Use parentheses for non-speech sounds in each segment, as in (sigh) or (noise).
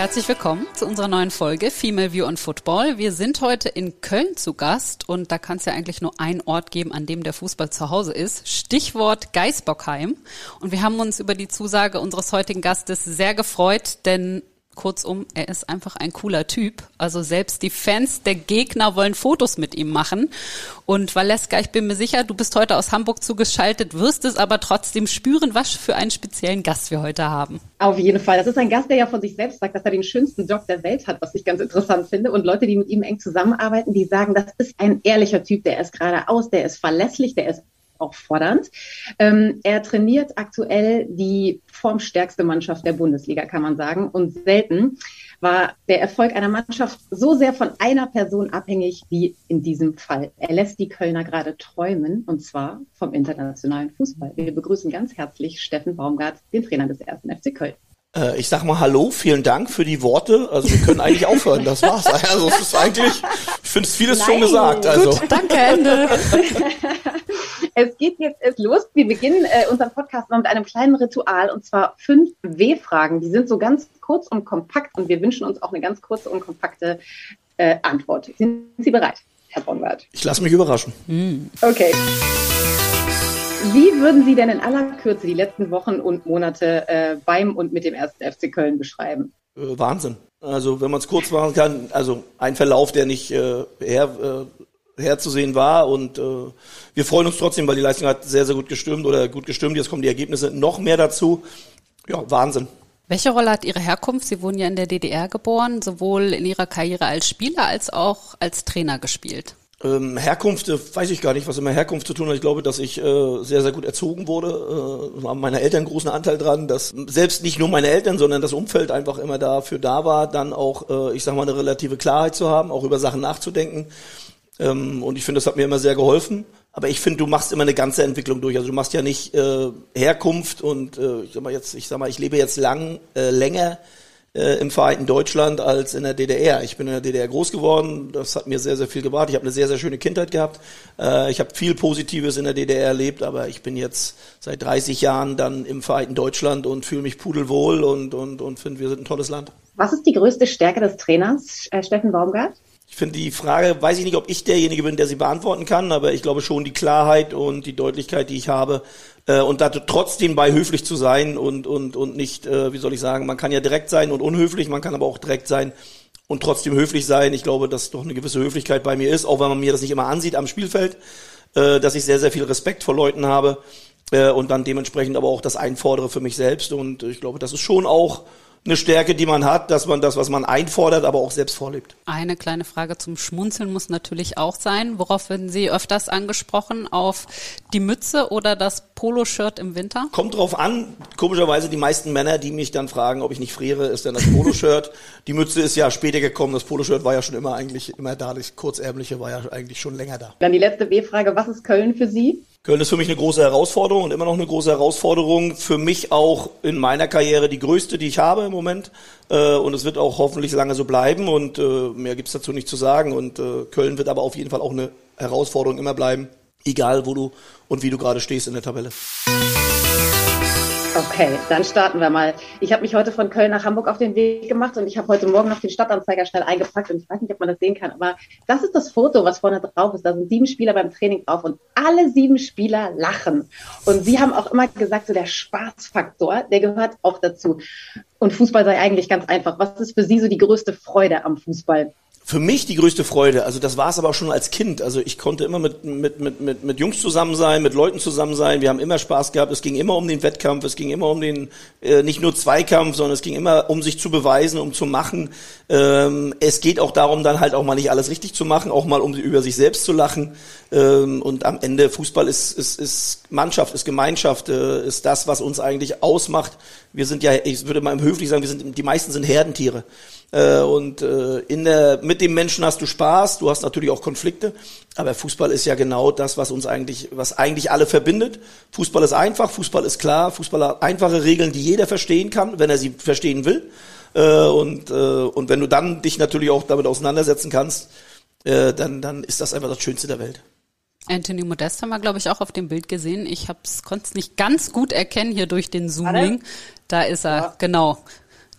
Herzlich willkommen zu unserer neuen Folge Female View on Football. Wir sind heute in Köln zu Gast und da kann es ja eigentlich nur einen Ort geben, an dem der Fußball zu Hause ist. Stichwort Geisbockheim. Und wir haben uns über die Zusage unseres heutigen Gastes sehr gefreut, denn Kurzum, er ist einfach ein cooler Typ. Also selbst die Fans der Gegner wollen Fotos mit ihm machen. Und Valeska, ich bin mir sicher, du bist heute aus Hamburg zugeschaltet, wirst es aber trotzdem spüren, was für einen speziellen Gast wir heute haben. Auf jeden Fall. Das ist ein Gast, der ja von sich selbst sagt, dass er den schönsten Job der Welt hat, was ich ganz interessant finde. Und Leute, die mit ihm eng zusammenarbeiten, die sagen, das ist ein ehrlicher Typ, der ist geradeaus, der ist verlässlich, der ist auch fordernd. Ähm, er trainiert aktuell die formstärkste Mannschaft der Bundesliga, kann man sagen. Und selten war der Erfolg einer Mannschaft so sehr von einer Person abhängig wie in diesem Fall. Er lässt die Kölner gerade träumen, und zwar vom internationalen Fußball. Wir begrüßen ganz herzlich Steffen Baumgart, den Trainer des ersten FC Köln. Äh, ich sag mal Hallo, vielen Dank für die Worte. Also wir können eigentlich aufhören, das war's. Also es ist eigentlich, ich finde es vieles Nein. schon gesagt. Also. Gut, danke, Ende. (laughs) es geht jetzt erst los. Wir beginnen äh, unseren Podcast mal mit einem kleinen Ritual und zwar fünf W-Fragen. Die sind so ganz kurz und kompakt und wir wünschen uns auch eine ganz kurze und kompakte äh, Antwort. Sind Sie bereit, Herr Bonwart? Ich lasse mich überraschen. Okay. Wie würden Sie denn in aller Kürze die letzten Wochen und Monate äh, beim und mit dem ersten FC Köln beschreiben? Äh, Wahnsinn. Also wenn man es kurz machen kann, also ein Verlauf, der nicht äh, her, äh, herzusehen war und äh, wir freuen uns trotzdem, weil die Leistung hat sehr, sehr gut gestimmt oder gut gestimmt. Jetzt kommen die Ergebnisse noch mehr dazu. Ja, Wahnsinn. Welche Rolle hat Ihre Herkunft? Sie wurden ja in der DDR geboren, sowohl in Ihrer Karriere als Spieler als auch als Trainer gespielt. Ähm, Herkunft, äh, weiß ich gar nicht, was immer Herkunft zu tun hat. Ich glaube, dass ich äh, sehr, sehr gut erzogen wurde. Äh, haben meine Eltern großen Anteil dran, dass selbst nicht nur meine Eltern, sondern das Umfeld einfach immer dafür da war, dann auch, äh, ich sag mal, eine relative Klarheit zu haben, auch über Sachen nachzudenken. Ähm, und ich finde, das hat mir immer sehr geholfen. Aber ich finde, du machst immer eine ganze Entwicklung durch. Also du machst ja nicht äh, Herkunft und äh, ich sag mal jetzt, ich sag mal, ich lebe jetzt lang, äh, länger äh, im Vereinten Deutschland als in der DDR. Ich bin in der DDR groß geworden, das hat mir sehr, sehr viel gebracht. Ich habe eine sehr, sehr schöne Kindheit gehabt. Äh, ich habe viel Positives in der DDR erlebt, aber ich bin jetzt seit 30 Jahren dann im Vereinten Deutschland und fühle mich pudelwohl und, und, und finde, wir sind ein tolles Land. Was ist die größte Stärke des Trainers, äh, Steffen Baumgart? Ich finde die Frage, weiß ich nicht, ob ich derjenige bin, der sie beantworten kann, aber ich glaube schon die Klarheit und die Deutlichkeit, die ich habe, äh, und da trotzdem bei höflich zu sein und, und, und nicht, äh, wie soll ich sagen, man kann ja direkt sein und unhöflich, man kann aber auch direkt sein und trotzdem höflich sein. Ich glaube, dass doch eine gewisse Höflichkeit bei mir ist, auch wenn man mir das nicht immer ansieht am Spielfeld, äh, dass ich sehr, sehr viel Respekt vor Leuten habe äh, und dann dementsprechend aber auch das einfordere für mich selbst. Und ich glaube, das ist schon auch eine Stärke, die man hat, dass man das, was man einfordert, aber auch selbst vorlebt. Eine kleine Frage zum Schmunzeln muss natürlich auch sein. Worauf werden Sie öfters angesprochen? Auf die Mütze oder das Poloshirt im Winter? Kommt drauf an. Komischerweise die meisten Männer, die mich dann fragen, ob ich nicht friere, ist dann das Poloshirt. (laughs) die Mütze ist ja später gekommen. Das Poloshirt war ja schon immer eigentlich immer da. Das kurzärmliche war ja eigentlich schon länger da. Dann die letzte B-Frage. Was ist Köln für Sie? Köln ist für mich eine große Herausforderung und immer noch eine große Herausforderung. Für mich auch in meiner Karriere die größte, die ich habe im Moment. Äh, und es wird auch hoffentlich lange so bleiben und äh, mehr gibt's dazu nicht zu sagen. Und äh, Köln wird aber auf jeden Fall auch eine Herausforderung immer bleiben, egal wo du und wie du gerade stehst in der Tabelle. Okay, dann starten wir mal. Ich habe mich heute von Köln nach Hamburg auf den Weg gemacht und ich habe heute Morgen noch den Stadtanzeiger schnell eingepackt und ich weiß nicht, ob man das sehen kann, aber das ist das Foto, was vorne drauf ist. Da sind sieben Spieler beim Training drauf und alle sieben Spieler lachen. Und sie haben auch immer gesagt, so der Spaßfaktor, der gehört auch dazu. Und Fußball sei eigentlich ganz einfach. Was ist für Sie so die größte Freude am Fußball? Für mich die größte Freude, also das war es aber auch schon als Kind. Also ich konnte immer mit, mit, mit, mit, mit Jungs zusammen sein, mit Leuten zusammen sein. Wir haben immer Spaß gehabt. Es ging immer um den Wettkampf, es ging immer um den, äh, nicht nur Zweikampf, sondern es ging immer um sich zu beweisen, um zu machen. Ähm, es geht auch darum, dann halt auch mal nicht alles richtig zu machen, auch mal um über sich selbst zu lachen. Ähm, und am Ende Fußball ist, ist, ist Mannschaft, ist Gemeinschaft, äh, ist das, was uns eigentlich ausmacht. Wir sind ja, ich würde mal im höflich sagen, wir sind, die meisten sind Herdentiere. Äh, und äh, in der, mit dem Menschen hast du Spaß, du hast natürlich auch Konflikte, aber Fußball ist ja genau das, was uns eigentlich, was eigentlich alle verbindet. Fußball ist einfach, Fußball ist klar, Fußball hat einfache Regeln, die jeder verstehen kann, wenn er sie verstehen will. Äh, und, äh, und wenn du dann dich natürlich auch damit auseinandersetzen kannst, äh, dann, dann ist das einfach das Schönste der Welt. Anthony Modest haben wir, glaube ich, auch auf dem Bild gesehen. Ich konnte es nicht ganz gut erkennen hier durch den Zooming. Da ist er, ja. genau.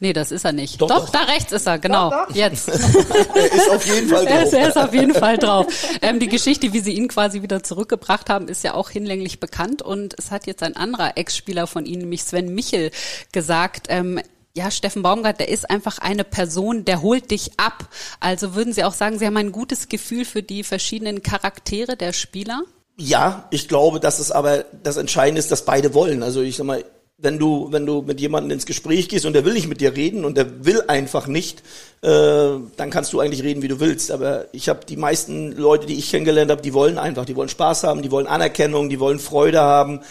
Nee, das ist er nicht. Doch, doch, doch. da rechts ist er, genau. Doch, doch. Jetzt. (laughs) er ist auf jeden Fall (laughs) drauf. Er ist, er ist auf jeden Fall drauf. Ähm, die Geschichte, wie sie ihn quasi wieder zurückgebracht haben, ist ja auch hinlänglich bekannt. Und es hat jetzt ein anderer Ex-Spieler von Ihnen, nämlich Sven Michel, gesagt, ähm, ja, Steffen Baumgart, der ist einfach eine Person, der holt dich ab. Also würden Sie auch sagen, Sie haben ein gutes Gefühl für die verschiedenen Charaktere der Spieler? Ja, ich glaube, dass es aber das Entscheidende ist, dass beide wollen. Also ich sag mal, wenn du, wenn du mit jemandem ins Gespräch gehst und der will nicht mit dir reden und der will einfach nicht, äh, dann kannst du eigentlich reden, wie du willst. Aber ich habe die meisten Leute, die ich kennengelernt habe, die wollen einfach, die wollen Spaß haben, die wollen Anerkennung, die wollen Freude haben,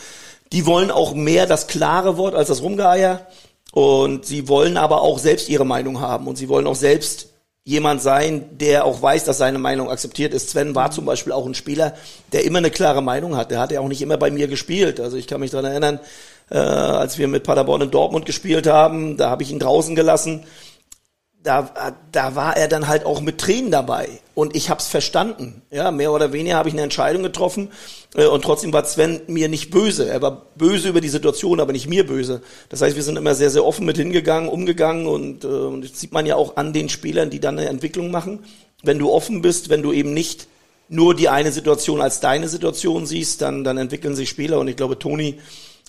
die wollen auch mehr das klare Wort als das Rumgeier und sie wollen aber auch selbst ihre Meinung haben und sie wollen auch selbst jemand sein, der auch weiß, dass seine Meinung akzeptiert ist. Sven war zum Beispiel auch ein Spieler, der immer eine klare Meinung hat. Der hat ja auch nicht immer bei mir gespielt. Also ich kann mich daran erinnern, äh, als wir mit Paderborn in Dortmund gespielt haben, da habe ich ihn draußen gelassen. Da, da war er dann halt auch mit Tränen dabei und ich habe es verstanden. Ja, mehr oder weniger habe ich eine Entscheidung getroffen äh, und trotzdem war Sven mir nicht böse. Er war böse über die Situation, aber nicht mir böse. Das heißt, wir sind immer sehr, sehr offen mit hingegangen, umgegangen und, äh, und das sieht man ja auch an den Spielern, die dann eine Entwicklung machen. Wenn du offen bist, wenn du eben nicht nur die eine Situation als deine Situation siehst, dann, dann entwickeln sich Spieler und ich glaube, Toni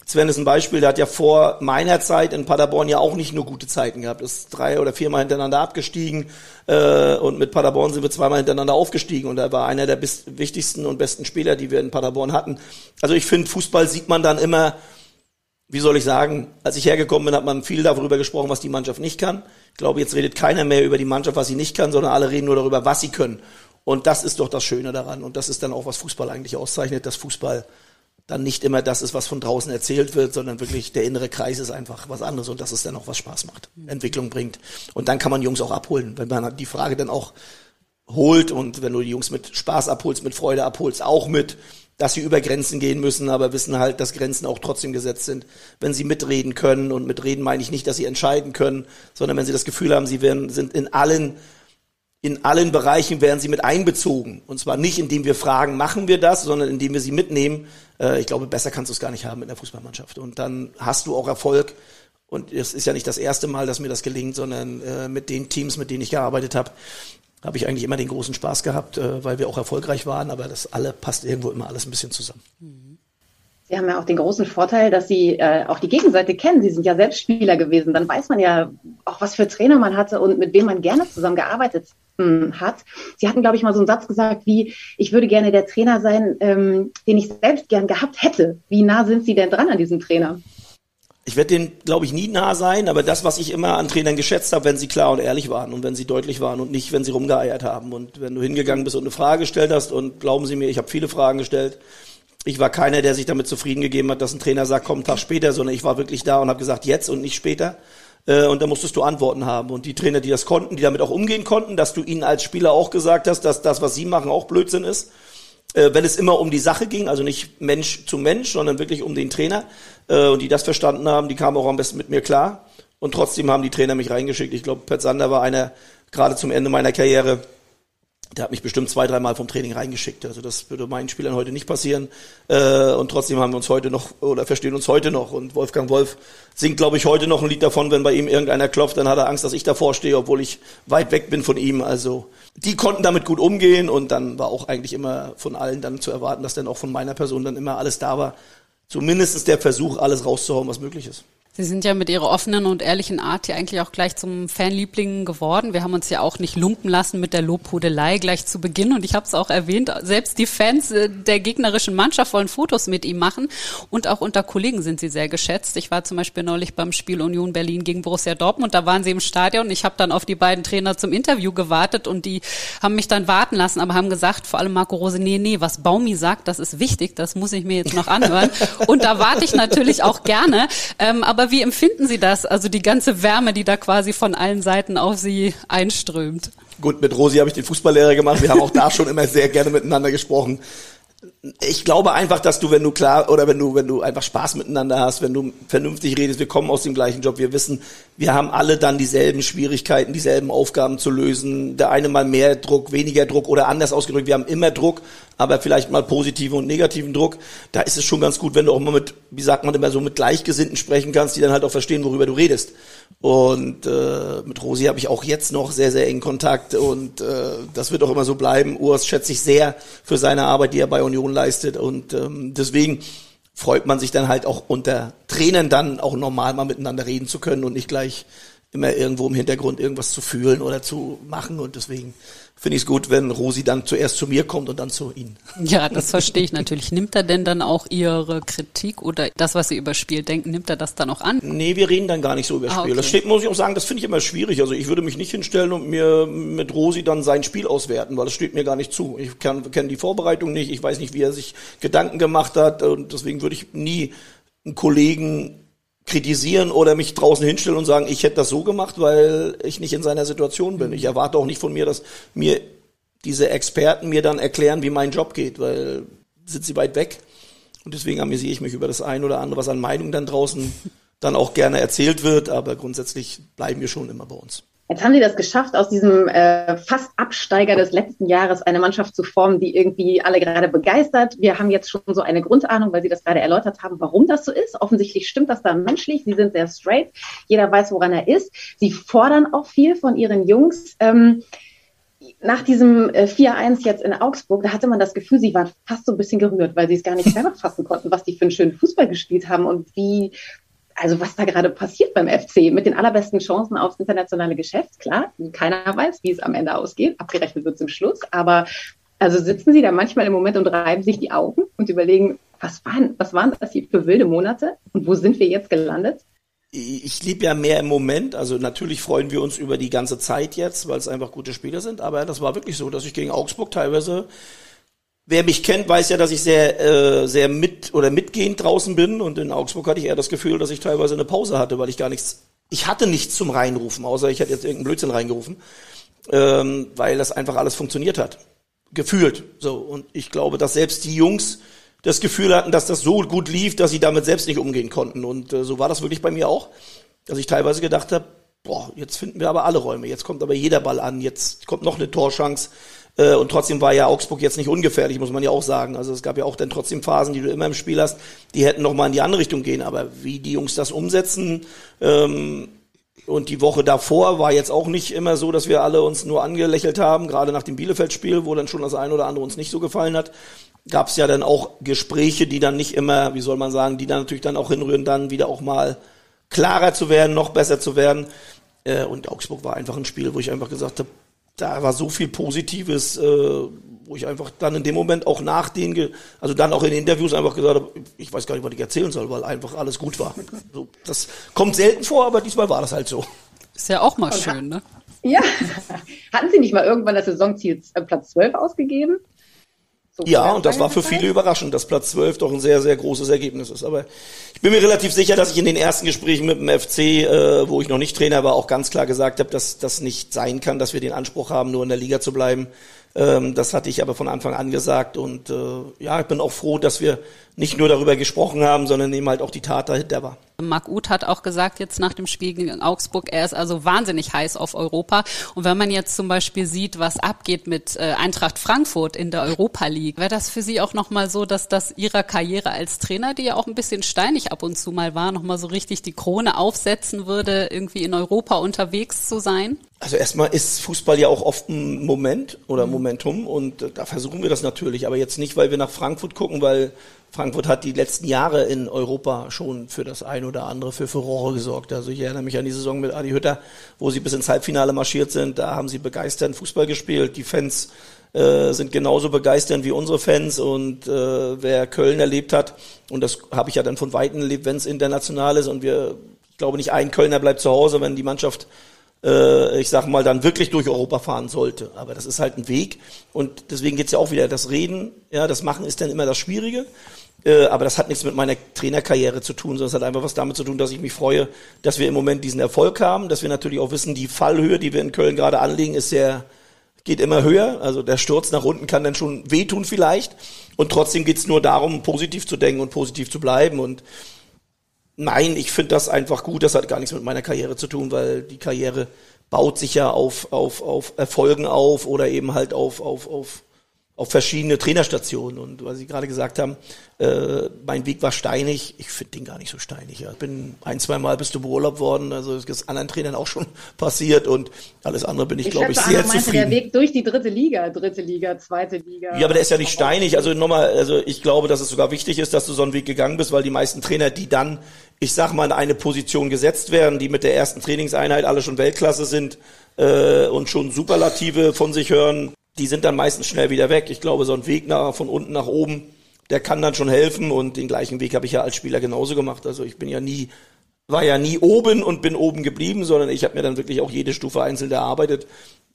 Sven ist ein Beispiel, der hat ja vor meiner Zeit in Paderborn ja auch nicht nur gute Zeiten gehabt. Ist drei oder viermal hintereinander abgestiegen äh, und mit Paderborn sind wir zweimal hintereinander aufgestiegen und er war einer der wichtigsten und besten Spieler, die wir in Paderborn hatten. Also ich finde, Fußball sieht man dann immer, wie soll ich sagen, als ich hergekommen bin, hat man viel darüber gesprochen, was die Mannschaft nicht kann. Ich glaube, jetzt redet keiner mehr über die Mannschaft, was sie nicht kann, sondern alle reden nur darüber, was sie können. Und das ist doch das Schöne daran. Und das ist dann auch, was Fußball eigentlich auszeichnet, dass Fußball dann nicht immer das ist, was von draußen erzählt wird, sondern wirklich der innere Kreis ist einfach was anderes und dass es dann auch was Spaß macht, Entwicklung bringt. Und dann kann man Jungs auch abholen, wenn man die Frage dann auch holt und wenn du die Jungs mit Spaß abholst, mit Freude abholst, auch mit, dass sie über Grenzen gehen müssen, aber wissen halt, dass Grenzen auch trotzdem gesetzt sind, wenn sie mitreden können. Und mitreden meine ich nicht, dass sie entscheiden können, sondern wenn sie das Gefühl haben, sie werden, sind in allen in allen Bereichen werden sie mit einbezogen. Und zwar nicht, indem wir fragen, machen wir das, sondern indem wir sie mitnehmen. Äh, ich glaube, besser kannst du es gar nicht haben mit einer Fußballmannschaft. Und dann hast du auch Erfolg. Und es ist ja nicht das erste Mal, dass mir das gelingt, sondern äh, mit den Teams, mit denen ich gearbeitet habe, habe ich eigentlich immer den großen Spaß gehabt, äh, weil wir auch erfolgreich waren. Aber das alle passt irgendwo immer alles ein bisschen zusammen. Sie haben ja auch den großen Vorteil, dass Sie äh, auch die Gegenseite kennen. Sie sind ja selbst Spieler gewesen. Dann weiß man ja auch, was für Trainer man hatte und mit wem man gerne zusammengearbeitet hm, hat. Sie hatten, glaube ich, mal so einen Satz gesagt wie, ich würde gerne der Trainer sein, ähm, den ich selbst gern gehabt hätte. Wie nah sind Sie denn dran an diesem Trainer? Ich werde den, glaube ich, nie nah sein, aber das, was ich immer an Trainern geschätzt habe, wenn sie klar und ehrlich waren und wenn sie deutlich waren und nicht, wenn sie rumgeeiert haben. Und wenn du hingegangen bist und eine Frage gestellt hast und glauben Sie mir, ich habe viele Fragen gestellt, ich war keiner, der sich damit zufrieden gegeben hat, dass ein Trainer sagt, komm, einen Tag später, sondern ich war wirklich da und habe gesagt, jetzt und nicht später. Äh, und da musstest du Antworten haben. Und die Trainer, die das konnten, die damit auch umgehen konnten, dass du ihnen als Spieler auch gesagt hast, dass das, was sie machen, auch Blödsinn ist. Äh, wenn es immer um die Sache ging, also nicht Mensch zu Mensch, sondern wirklich um den Trainer. Äh, und die das verstanden haben, die kamen auch am besten mit mir klar. Und trotzdem haben die Trainer mich reingeschickt. Ich glaube, Pet Sander war einer, gerade zum Ende meiner Karriere, der hat mich bestimmt zwei, dreimal vom Training reingeschickt. Also das würde meinen Spielern heute nicht passieren. Äh, und trotzdem haben wir uns heute noch oder verstehen uns heute noch. Und Wolfgang Wolf singt, glaube ich, heute noch ein Lied davon, wenn bei ihm irgendeiner klopft, dann hat er Angst, dass ich davor stehe, obwohl ich weit weg bin von ihm. Also die konnten damit gut umgehen und dann war auch eigentlich immer von allen dann zu erwarten, dass dann auch von meiner Person dann immer alles da war. Zumindest der Versuch, alles rauszuhauen, was möglich ist. Sie sind ja mit Ihrer offenen und ehrlichen Art ja eigentlich auch gleich zum Fanliebling geworden. Wir haben uns ja auch nicht lumpen lassen mit der Lobhudelei gleich zu Beginn. Und ich habe es auch erwähnt, selbst die Fans äh, der gegnerischen Mannschaft wollen Fotos mit ihm machen. Und auch unter Kollegen sind sie sehr geschätzt. Ich war zum Beispiel neulich beim Spiel Union Berlin gegen Borussia Dortmund. Da waren sie im Stadion. Ich habe dann auf die beiden Trainer zum Interview gewartet und die haben mich dann warten lassen, aber haben gesagt, vor allem Marco Rose, nee, nee, was Baumi sagt, das ist wichtig. Das muss ich mir jetzt noch anhören. (laughs) Und da warte ich natürlich auch gerne. Ähm, aber aber wie empfinden Sie das? Also die ganze Wärme, die da quasi von allen Seiten auf Sie einströmt. Gut, mit Rosi habe ich den Fußballlehrer gemacht. Wir haben auch da schon immer sehr gerne miteinander gesprochen ich glaube einfach, dass du, wenn du klar oder wenn du, wenn du einfach Spaß miteinander hast, wenn du vernünftig redest, wir kommen aus dem gleichen Job, wir wissen, wir haben alle dann dieselben Schwierigkeiten, dieselben Aufgaben zu lösen. Der eine mal mehr Druck, weniger Druck oder anders ausgedrückt, wir haben immer Druck, aber vielleicht mal positiven und negativen Druck. Da ist es schon ganz gut, wenn du auch mal mit, wie sagt man immer so, mit Gleichgesinnten sprechen kannst, die dann halt auch verstehen, worüber du redest. Und äh, mit Rosi habe ich auch jetzt noch sehr, sehr engen Kontakt und äh, das wird auch immer so bleiben. Urs schätze ich sehr für seine Arbeit, die er bei Union leistet und ähm, deswegen freut man sich dann halt auch unter Trainern dann auch normal mal miteinander reden zu können und nicht gleich immer irgendwo im Hintergrund irgendwas zu fühlen oder zu machen und deswegen finde ich es gut, wenn Rosi dann zuerst zu mir kommt und dann zu Ihnen. Ja, das verstehe ich natürlich. Nimmt er denn dann auch Ihre Kritik oder das, was Sie über Spiel denken, nimmt er das dann auch an? Nee, wir reden dann gar nicht so über ah, Spiel. Okay. Das steht, muss ich auch sagen, das finde ich immer schwierig. Also ich würde mich nicht hinstellen und mir mit Rosi dann sein Spiel auswerten, weil das steht mir gar nicht zu. Ich kenne die Vorbereitung nicht, ich weiß nicht, wie er sich Gedanken gemacht hat und deswegen würde ich nie einen Kollegen kritisieren oder mich draußen hinstellen und sagen, ich hätte das so gemacht, weil ich nicht in seiner Situation bin. Ich erwarte auch nicht von mir, dass mir diese Experten mir dann erklären, wie mein Job geht, weil sind sie weit weg. Und deswegen amüsiere ich mich über das ein oder andere, was an Meinung dann draußen (laughs) dann auch gerne erzählt wird, aber grundsätzlich bleiben wir schon immer bei uns. Jetzt haben Sie das geschafft, aus diesem äh, fast Absteiger des letzten Jahres eine Mannschaft zu formen, die irgendwie alle gerade begeistert. Wir haben jetzt schon so eine Grundahnung, weil Sie das gerade erläutert haben, warum das so ist. Offensichtlich stimmt das da menschlich. Sie sind sehr straight. Jeder weiß, woran er ist. Sie fordern auch viel von Ihren Jungs. Ähm, nach diesem äh, 4-1 jetzt in Augsburg, da hatte man das Gefühl, sie waren fast so ein bisschen gerührt, weil sie es gar nicht selber fassen konnten, was die für einen schönen Fußball gespielt haben und wie also was da gerade passiert beim FC mit den allerbesten Chancen aufs internationale Geschäft, klar, keiner weiß, wie es am Ende ausgeht, abgerechnet wird zum Schluss, aber also sitzen Sie da manchmal im Moment und reiben sich die Augen und überlegen, was waren, was waren das hier für wilde Monate und wo sind wir jetzt gelandet? Ich lebe ja mehr im Moment, also natürlich freuen wir uns über die ganze Zeit jetzt, weil es einfach gute Spiele sind, aber das war wirklich so, dass ich gegen Augsburg teilweise Wer mich kennt, weiß ja, dass ich sehr, äh, sehr mit oder mitgehend draußen bin. Und in Augsburg hatte ich eher das Gefühl, dass ich teilweise eine Pause hatte, weil ich gar nichts, ich hatte nichts zum Reinrufen, außer ich hätte jetzt irgendeinen Blödsinn reingerufen, ähm, weil das einfach alles funktioniert hat. Gefühlt. So. Und ich glaube, dass selbst die Jungs das Gefühl hatten, dass das so gut lief, dass sie damit selbst nicht umgehen konnten. Und äh, so war das wirklich bei mir auch, dass ich teilweise gedacht habe, boah, jetzt finden wir aber alle Räume, jetzt kommt aber jeder Ball an, jetzt kommt noch eine Torschance äh, und trotzdem war ja Augsburg jetzt nicht ungefährlich, muss man ja auch sagen. Also es gab ja auch dann trotzdem Phasen, die du immer im Spiel hast, die hätten noch mal in die andere Richtung gehen. Aber wie die Jungs das umsetzen, ähm, und die Woche davor war jetzt auch nicht immer so, dass wir alle uns nur angelächelt haben, gerade nach dem Bielefeld-Spiel, wo dann schon das eine oder andere uns nicht so gefallen hat. Gab es ja dann auch Gespräche, die dann nicht immer, wie soll man sagen, die dann natürlich dann auch hinrühren, dann wieder auch mal klarer zu werden, noch besser zu werden. Äh, und Augsburg war einfach ein Spiel, wo ich einfach gesagt habe, da war so viel Positives, äh, wo ich einfach dann in dem Moment auch nach den, also dann auch in den Interviews einfach gesagt habe, ich weiß gar nicht, was ich erzählen soll, weil einfach alles gut war. So, das kommt selten vor, aber diesmal war das halt so. Ist ja auch mal schön, ne? Ja. (laughs) Hatten Sie nicht mal irgendwann das Saisonziel äh, Platz 12 ausgegeben? So ja, und das war für viele überraschend, dass Platz 12 doch ein sehr, sehr großes Ergebnis ist. Aber ich bin mir relativ sicher, dass ich in den ersten Gesprächen mit dem FC, äh, wo ich noch nicht Trainer war, auch ganz klar gesagt habe, dass das nicht sein kann, dass wir den Anspruch haben, nur in der Liga zu bleiben. Ähm, das hatte ich aber von Anfang an gesagt. Und äh, ja, ich bin auch froh, dass wir nicht nur darüber gesprochen haben, sondern eben halt auch die Tat dahinter war. Marc Uth hat auch gesagt jetzt nach dem Spiel gegen Augsburg, er ist also wahnsinnig heiß auf Europa. Und wenn man jetzt zum Beispiel sieht, was abgeht mit äh, Eintracht Frankfurt in der Europa League, wäre das für Sie auch nochmal so, dass das Ihrer Karriere als Trainer, die ja auch ein bisschen steinig ab und zu mal war, nochmal so richtig die Krone aufsetzen würde, irgendwie in Europa unterwegs zu sein? Also erstmal ist Fußball ja auch oft ein Moment oder. Momentum und äh, da versuchen wir das natürlich, aber jetzt nicht, weil wir nach Frankfurt gucken, weil Frankfurt hat die letzten Jahre in Europa schon für das ein oder andere für Furore gesorgt. Also ich erinnere mich an die Saison mit Adi Hütter, wo sie bis ins Halbfinale marschiert sind. Da haben sie begeisternd Fußball gespielt. Die Fans äh, sind genauso begeisternd wie unsere Fans und äh, wer Köln erlebt hat, und das habe ich ja dann von Weitem erlebt, wenn es international ist und wir, ich glaube nicht ein Kölner bleibt zu Hause, wenn die Mannschaft äh, ich sag mal, dann wirklich durch Europa fahren sollte. Aber das ist halt ein Weg. Und deswegen geht's ja auch wieder, das Reden, ja, das Machen ist dann immer das Schwierige. Äh, aber das hat nichts mit meiner Trainerkarriere zu tun, sondern es hat einfach was damit zu tun, dass ich mich freue, dass wir im Moment diesen Erfolg haben, dass wir natürlich auch wissen, die Fallhöhe, die wir in Köln gerade anlegen, ist sehr, geht immer höher. Also der Sturz nach unten kann dann schon wehtun vielleicht. Und trotzdem geht's nur darum, positiv zu denken und positiv zu bleiben. Und nein, ich finde das einfach gut. Das hat gar nichts mit meiner Karriere zu tun, weil die Karriere baut sich ja auf, auf, auf Erfolgen auf oder eben halt auf, auf, auf auf verschiedene Trainerstationen. Und weil Sie gerade gesagt haben, äh, mein Weg war steinig. Ich finde den gar nicht so steinig. Ja. Ich bin ein, zwei Mal bist du beurlaubt worden. Also das ist anderen Trainern auch schon (laughs) passiert. Und alles andere bin ich, ich glaube ich, sehr Anna zufrieden. der Weg durch die dritte Liga, dritte Liga, zweite Liga. Ja, aber der ist ja nicht steinig. Also nochmal, also ich glaube, dass es sogar wichtig ist, dass du so einen Weg gegangen bist, weil die meisten Trainer, die dann, ich sag mal, in eine Position gesetzt werden, die mit der ersten Trainingseinheit alle schon Weltklasse sind äh, und schon Superlative von sich hören, die sind dann meistens schnell wieder weg. Ich glaube, so ein Weg nach, von unten nach oben, der kann dann schon helfen und den gleichen Weg habe ich ja als Spieler genauso gemacht. Also ich bin ja nie, war ja nie oben und bin oben geblieben, sondern ich habe mir dann wirklich auch jede Stufe einzeln erarbeitet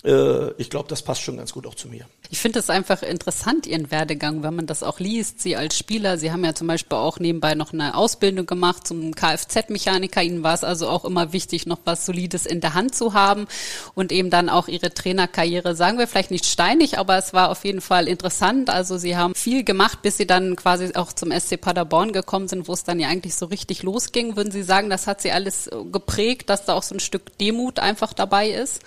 äh, ich glaube, das passt schon ganz gut auch zu mir. Ich finde es einfach interessant, Ihren Werdegang, wenn man das auch liest. Sie als Spieler, Sie haben ja zum Beispiel auch nebenbei noch eine Ausbildung gemacht zum Kfz-Mechaniker. Ihnen war es also auch immer wichtig, noch was Solides in der Hand zu haben und eben dann auch Ihre Trainerkarriere, sagen wir vielleicht nicht steinig, aber es war auf jeden Fall interessant. Also Sie haben viel gemacht, bis Sie dann quasi auch zum SC Paderborn gekommen sind, wo es dann ja eigentlich so richtig losging. Würden Sie sagen, das hat Sie alles geprägt, dass da auch so ein Stück Demut einfach dabei ist?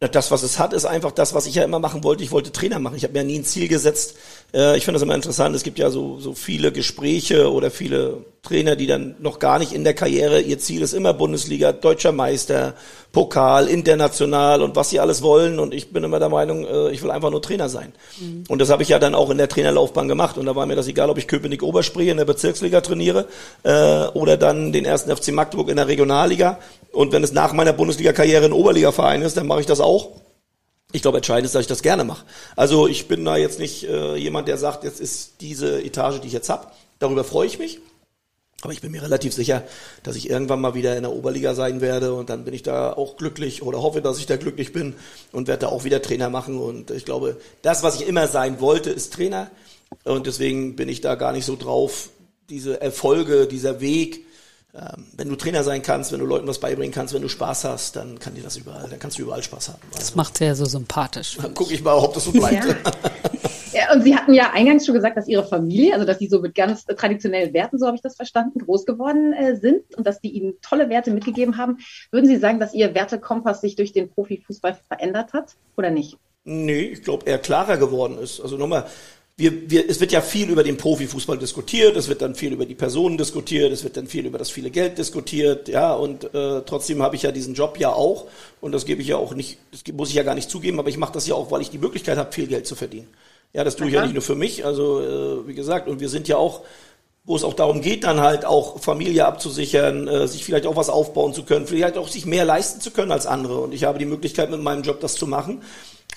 Das, was es hat, ist einfach das, was ich ja immer machen wollte. Ich wollte Trainer machen. Ich habe mir nie ein Ziel gesetzt. Äh, ich finde das immer interessant. Es gibt ja so, so viele Gespräche oder viele Trainer, die dann noch gar nicht in der Karriere, ihr Ziel ist immer Bundesliga, deutscher Meister, Pokal, international und was sie alles wollen. Und ich bin immer der Meinung, äh, ich will einfach nur Trainer sein. Mhm. Und das habe ich ja dann auch in der Trainerlaufbahn gemacht. Und da war mir das egal, ob ich Köpenick Oberspree in der Bezirksliga trainiere äh, oder dann den ersten FC Magdeburg in der Regionalliga. Und wenn es nach meiner Bundesliga-Karriere ein Oberligaverein ist, dann mache ich das auch. Ich glaube, entscheidend ist, dass ich das gerne mache. Also ich bin da jetzt nicht äh, jemand, der sagt, jetzt ist diese Etage, die ich jetzt hab. Darüber freue ich mich. Aber ich bin mir relativ sicher, dass ich irgendwann mal wieder in der Oberliga sein werde und dann bin ich da auch glücklich oder hoffe, dass ich da glücklich bin und werde da auch wieder Trainer machen. Und ich glaube, das, was ich immer sein wollte, ist Trainer. Und deswegen bin ich da gar nicht so drauf, diese Erfolge, dieser Weg, wenn du Trainer sein kannst, wenn du Leuten was beibringen kannst, wenn du Spaß hast, dann kann dir das überall, dann kannst du überall Spaß haben. Also, das macht ja so sympathisch. Dann gucke ich mal, ob das so bleibt. Ja. ja. und Sie hatten ja eingangs schon gesagt, dass Ihre Familie, also dass Sie so mit ganz traditionellen Werten, so habe ich das verstanden, groß geworden äh, sind und dass die Ihnen tolle Werte mitgegeben haben. Würden Sie sagen, dass Ihr Wertekompass sich durch den Profifußball verändert hat oder nicht? Nee, ich glaube, eher klarer geworden ist. Also nochmal, wir, wir, es wird ja viel über den Profifußball diskutiert, es wird dann viel über die Personen diskutiert, es wird dann viel über das viele Geld diskutiert, ja, und äh, trotzdem habe ich ja diesen Job ja auch, und das gebe ich ja auch nicht, das muss ich ja gar nicht zugeben, aber ich mache das ja auch, weil ich die Möglichkeit habe, viel Geld zu verdienen. Ja, das tue ich Aha. ja nicht nur für mich, also äh, wie gesagt, und wir sind ja auch, wo es auch darum geht, dann halt auch Familie abzusichern, äh, sich vielleicht auch was aufbauen zu können, vielleicht auch sich mehr leisten zu können als andere. Und ich habe die Möglichkeit, mit meinem Job das zu machen.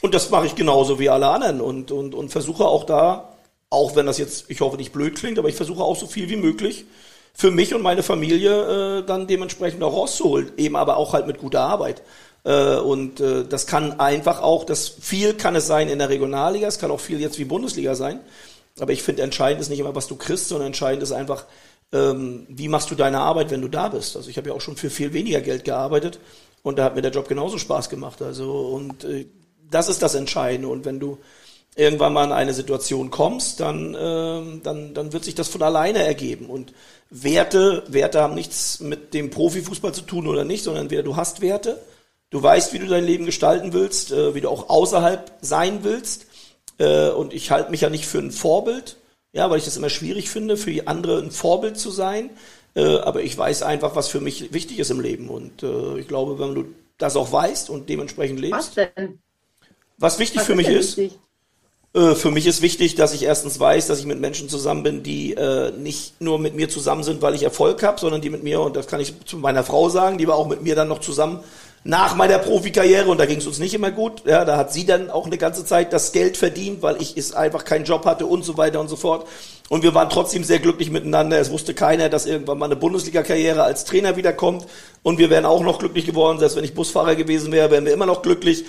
Und das mache ich genauso wie alle anderen und, und, und versuche auch da, auch wenn das jetzt, ich hoffe, nicht blöd klingt, aber ich versuche auch so viel wie möglich für mich und meine Familie äh, dann dementsprechend auch rauszuholen. Eben aber auch halt mit guter Arbeit. Äh, und äh, das kann einfach auch, das viel kann es sein in der Regionalliga, es kann auch viel jetzt wie Bundesliga sein. Aber ich finde, entscheidend ist nicht immer, was du kriegst, sondern entscheidend ist einfach, ähm, wie machst du deine Arbeit, wenn du da bist. Also ich habe ja auch schon für viel weniger Geld gearbeitet und da hat mir der Job genauso Spaß gemacht. Also und äh, das ist das Entscheidende. Und wenn du irgendwann mal in eine Situation kommst, dann, äh, dann, dann wird sich das von alleine ergeben. Und Werte, Werte haben nichts mit dem Profifußball zu tun oder nicht, sondern entweder du hast Werte, du weißt, wie du dein Leben gestalten willst, äh, wie du auch außerhalb sein willst. Äh, und ich halte mich ja nicht für ein Vorbild, ja, weil ich das immer schwierig finde, für die andere ein Vorbild zu sein. Äh, aber ich weiß einfach, was für mich wichtig ist im Leben. Und äh, ich glaube, wenn du das auch weißt und dementsprechend lebst. Was denn? Was wichtig Was für mich ist, wichtig? Äh, für mich ist wichtig, dass ich erstens weiß, dass ich mit Menschen zusammen bin, die äh, nicht nur mit mir zusammen sind, weil ich Erfolg habe, sondern die mit mir, und das kann ich zu meiner Frau sagen, die war auch mit mir dann noch zusammen nach meiner Profikarriere und da ging es uns nicht immer gut. Ja, da hat sie dann auch eine ganze Zeit das Geld verdient, weil ich es einfach keinen Job hatte und so weiter und so fort. Und wir waren trotzdem sehr glücklich miteinander. Es wusste keiner, dass irgendwann mal eine Bundesliga-Karriere als Trainer wiederkommt. Und wir wären auch noch glücklich geworden. Selbst wenn ich Busfahrer gewesen wäre, wären wir immer noch glücklich.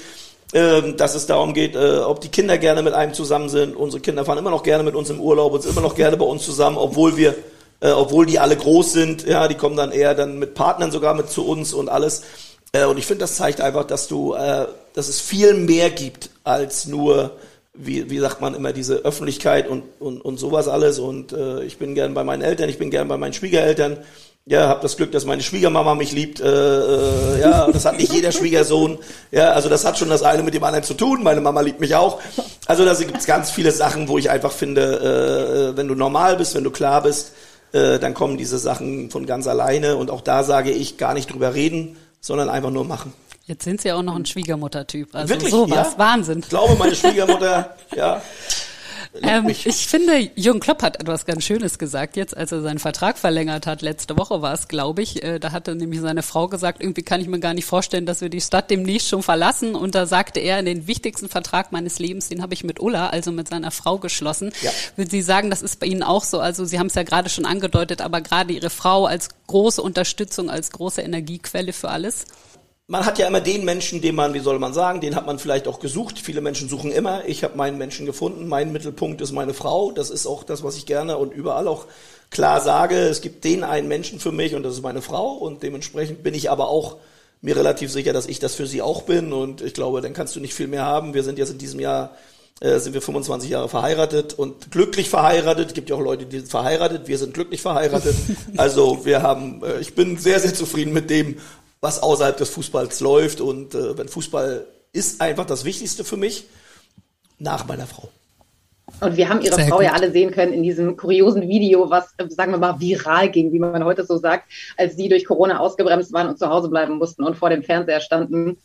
Ähm, dass es darum geht, äh, ob die Kinder gerne mit einem zusammen sind. Unsere Kinder fahren immer noch gerne mit uns im Urlaub und sind immer noch gerne bei uns zusammen, obwohl wir, äh, obwohl die alle groß sind. Ja, die kommen dann eher dann mit Partnern sogar mit zu uns und alles. Äh, und ich finde, das zeigt einfach, dass du, dass es viel mehr gibt als nur wie, wie sagt man immer, diese Öffentlichkeit und, und, und sowas alles. Und ich bin gern bei meinen Eltern, ich bin gern bei meinen Schwiegereltern. Ja, habe das Glück, dass meine Schwiegermama mich liebt. Äh, äh, ja, das hat nicht jeder Schwiegersohn. Ja, also das hat schon das eine mit dem anderen zu tun. Meine Mama liebt mich auch. Also da gibt es ganz viele Sachen, wo ich einfach finde, äh, wenn du normal bist, wenn du klar bist, äh, dann kommen diese Sachen von ganz alleine. Und auch da sage ich, gar nicht drüber reden, sondern einfach nur machen. Jetzt sind Sie ja auch noch ein Schwiegermutter-Typ. Also Wirklich? sowas, Ja? Wahnsinn. Ich glaube, meine Schwiegermutter, (laughs) ja. Ähm, ich finde, Jürgen Klopp hat etwas ganz Schönes gesagt jetzt, als er seinen Vertrag verlängert hat. Letzte Woche war es, glaube ich. Äh, da hatte nämlich seine Frau gesagt, irgendwie kann ich mir gar nicht vorstellen, dass wir die Stadt demnächst schon verlassen. Und da sagte er, den wichtigsten Vertrag meines Lebens, den habe ich mit Ulla, also mit seiner Frau, geschlossen. Ja. Würden Sie sagen, das ist bei Ihnen auch so? Also Sie haben es ja gerade schon angedeutet, aber gerade Ihre Frau als große Unterstützung, als große Energiequelle für alles? Man hat ja immer den Menschen, den man, wie soll man sagen, den hat man vielleicht auch gesucht. Viele Menschen suchen immer. Ich habe meinen Menschen gefunden. Mein Mittelpunkt ist meine Frau. Das ist auch das, was ich gerne und überall auch klar sage. Es gibt den einen Menschen für mich und das ist meine Frau. Und dementsprechend bin ich aber auch mir relativ sicher, dass ich das für sie auch bin. Und ich glaube, dann kannst du nicht viel mehr haben. Wir sind jetzt in diesem Jahr äh, sind wir 25 Jahre verheiratet und glücklich verheiratet. Es gibt ja auch Leute, die sind verheiratet. Wir sind glücklich verheiratet. (laughs) Also wir haben, äh, ich bin sehr, sehr zufrieden mit dem, was außerhalb des Fußballs läuft. Und äh, wenn Fußball ist einfach das Wichtigste für mich, nach meiner Frau. Und wir haben ihre Sehr Frau gut. ja alle sehen können in diesem kuriosen Video, was, sagen wir mal, viral ging, wie man heute so sagt, als sie durch Corona ausgebremst waren und zu Hause bleiben mussten und vor dem Fernseher standen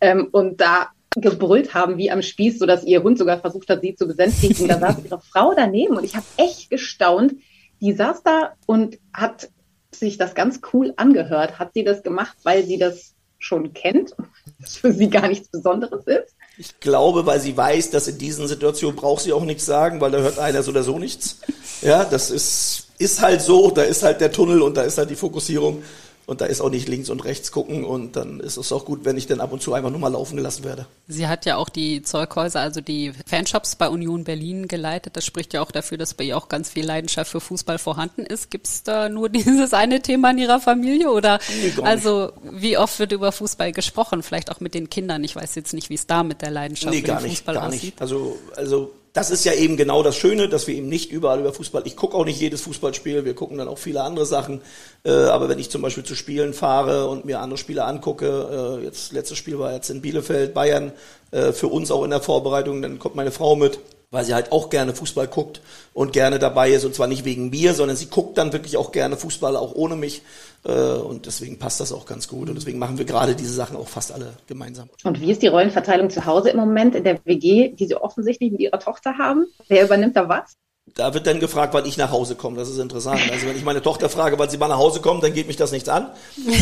ähm, und da gebrüllt haben wie am Spieß, sodass ihr Hund sogar versucht hat, sie zu besänftigen. Da saß (laughs) ihre Frau daneben und ich habe echt gestaunt. Die saß da und hat sich das ganz cool angehört. Hat sie das gemacht, weil sie das schon kennt, (laughs) das für sie gar nichts Besonderes ist? Ich glaube, weil sie weiß, dass in diesen Situationen braucht sie auch nichts sagen, weil da hört einer so oder so nichts. Ja, das ist, ist halt so, da ist halt der Tunnel und da ist halt die Fokussierung und da ist auch nicht links und rechts gucken und dann ist es auch gut, wenn ich dann ab und zu einfach nur mal laufen gelassen werde. Sie hat ja auch die Zeughäuser, also die Fanshops bei Union Berlin geleitet. Das spricht ja auch dafür, dass bei ihr auch ganz viel Leidenschaft für Fußball vorhanden ist. Gibt es da nur (laughs) dieses eine Thema in Ihrer Familie oder Nee, also wie oft wird über Fußball gesprochen? Vielleicht auch mit den Kindern. Ich weiß jetzt nicht, wie es da mit der Leidenschaft Nee, für den nicht, Fußball gar aussieht. nicht. Also, also das ist ja eben genau das Schöne, dass wir eben nicht überall über Fußball. Ich gucke auch nicht jedes Fußballspiel. Wir gucken dann auch viele andere Sachen. Äh, aber wenn ich zum Beispiel zu Spielen fahre und mir andere Spiele angucke, äh, jetzt letztes Spiel war jetzt in Bielefeld, Bayern, äh, für uns auch in der Vorbereitung, dann kommt meine Frau mit, weil sie halt auch gerne Fußball guckt und gerne dabei ist und zwar nicht wegen mir, sondern sie guckt dann wirklich auch gerne Fußball auch ohne mich. Äh, und deswegen passt das auch ganz gut und deswegen machen wir gerade diese Sachen auch fast alle gemeinsam. Und wie ist die Rollenverteilung zu Hause im Moment in der WG, die Sie offensichtlich mit Ihrer Tochter haben? Wer übernimmt da was? Da wird dann gefragt, wann ich nach Hause komme. Das ist interessant. Also wenn ich meine Tochter frage, wann sie mal nach Hause kommt, dann geht mich das nichts an.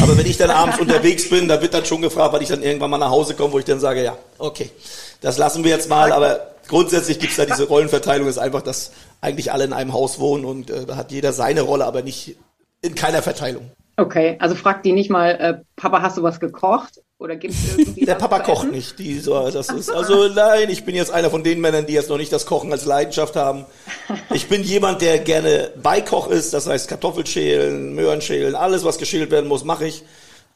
Aber wenn ich dann abends (laughs) unterwegs bin, da wird dann schon gefragt, wann ich dann irgendwann mal nach Hause komme, wo ich dann sage, ja, okay, das lassen wir jetzt mal. Aber grundsätzlich gibt's da diese Rollenverteilung, ist einfach, dass eigentlich alle in einem Haus wohnen und äh, da hat jeder seine Rolle, aber nicht in keiner Verteilung. Okay, also fragt die nicht mal, äh, Papa, hast du was gekocht? Oder gibt es (laughs) irgendwie Der Papa kocht essen? nicht. Die, so, das ist, also nein, ich bin jetzt einer von den Männern, die jetzt noch nicht das Kochen als Leidenschaft haben. Ich bin jemand, der gerne Beikoch ist, das heißt Kartoffelschälen, Möhren schälen, alles, was geschält werden muss, mache ich.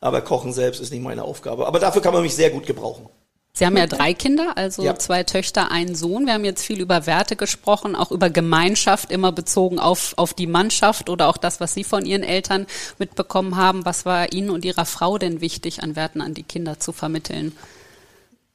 Aber Kochen selbst ist nicht meine Aufgabe. Aber dafür kann man mich sehr gut gebrauchen. Sie haben ja (laughs) drei Kinder, also Ja. zwei Töchter, einen Sohn. Wir haben jetzt viel über Werte gesprochen, auch über Gemeinschaft, immer bezogen auf, auf die Mannschaft oder auch das, was Sie von Ihren Eltern mitbekommen haben. Was war Ihnen und Ihrer Frau denn wichtig, an Werten an die Kinder zu vermitteln?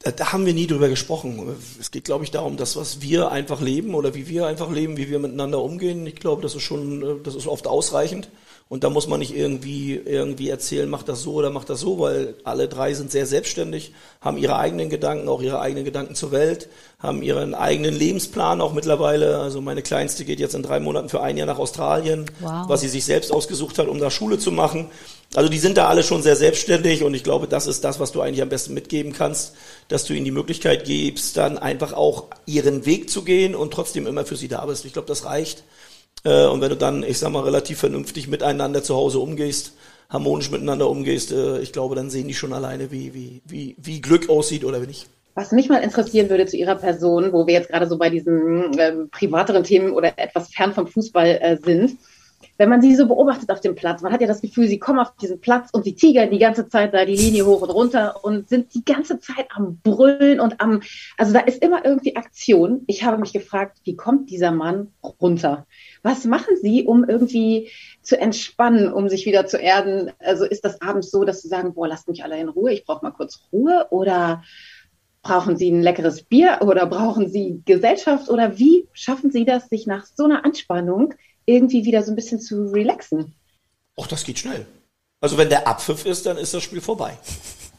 Da, haben wir nie drüber gesprochen. Es geht, glaube ich, darum, das, was wir einfach leben oder wie wir einfach leben, wie wir miteinander umgehen. Ich glaube, das ist schon, äh, das ist oft ausreichend. Und da muss man nicht irgendwie, irgendwie erzählen, mach das so oder mach das so, weil alle drei sind sehr selbstständig, haben ihre eigenen Gedanken, auch ihre eigenen Gedanken zur Welt, haben ihren eigenen Lebensplan auch mittlerweile. Also meine Kleinste geht jetzt in drei Monaten für ein Jahr nach Australien, Wow. was sie sich selbst ausgesucht hat, um da Schule zu machen. Also die sind da alle schon sehr selbstständig und ich glaube, das ist das, was du eigentlich am besten mitgeben kannst, dass du ihnen die Möglichkeit gibst, dann einfach auch ihren Weg zu gehen und trotzdem immer für sie da bist. Ich glaube, das reicht. Äh, Und wenn du dann, ich sag mal, relativ vernünftig miteinander zu Hause umgehst, harmonisch miteinander umgehst, äh, ich glaube, dann sehen die schon alleine, wie, wie, wie, wie Glück aussieht oder wie nicht. Was mich mal interessieren würde zu Ihrer Person, wo wir jetzt gerade so bei diesen ähm, privateren Themen oder etwas fern vom Fußball äh, sind. Wenn man sie so beobachtet auf dem Platz, man hat ja das Gefühl, sie kommen auf diesen Platz und sie tigern die ganze Zeit da die Linie hoch und runter und sind die ganze Zeit am Brüllen und am, also da ist immer irgendwie Aktion. Ich habe mich gefragt, wie kommt dieser Mann runter? Was machen Sie, um irgendwie zu entspannen, um sich wieder zu erden? Also ist das abends so, dass Sie sagen, boah, lasst mich alle in Ruhe, ich brauche mal kurz Ruhe oder Brauchen Sie ein leckeres Bier oder brauchen Sie Gesellschaft oder wie schaffen Sie das, sich nach so einer Anspannung irgendwie wieder so ein bisschen zu relaxen? Och, das geht schnell. Also wenn der Abpfiff ist, dann ist das Spiel vorbei.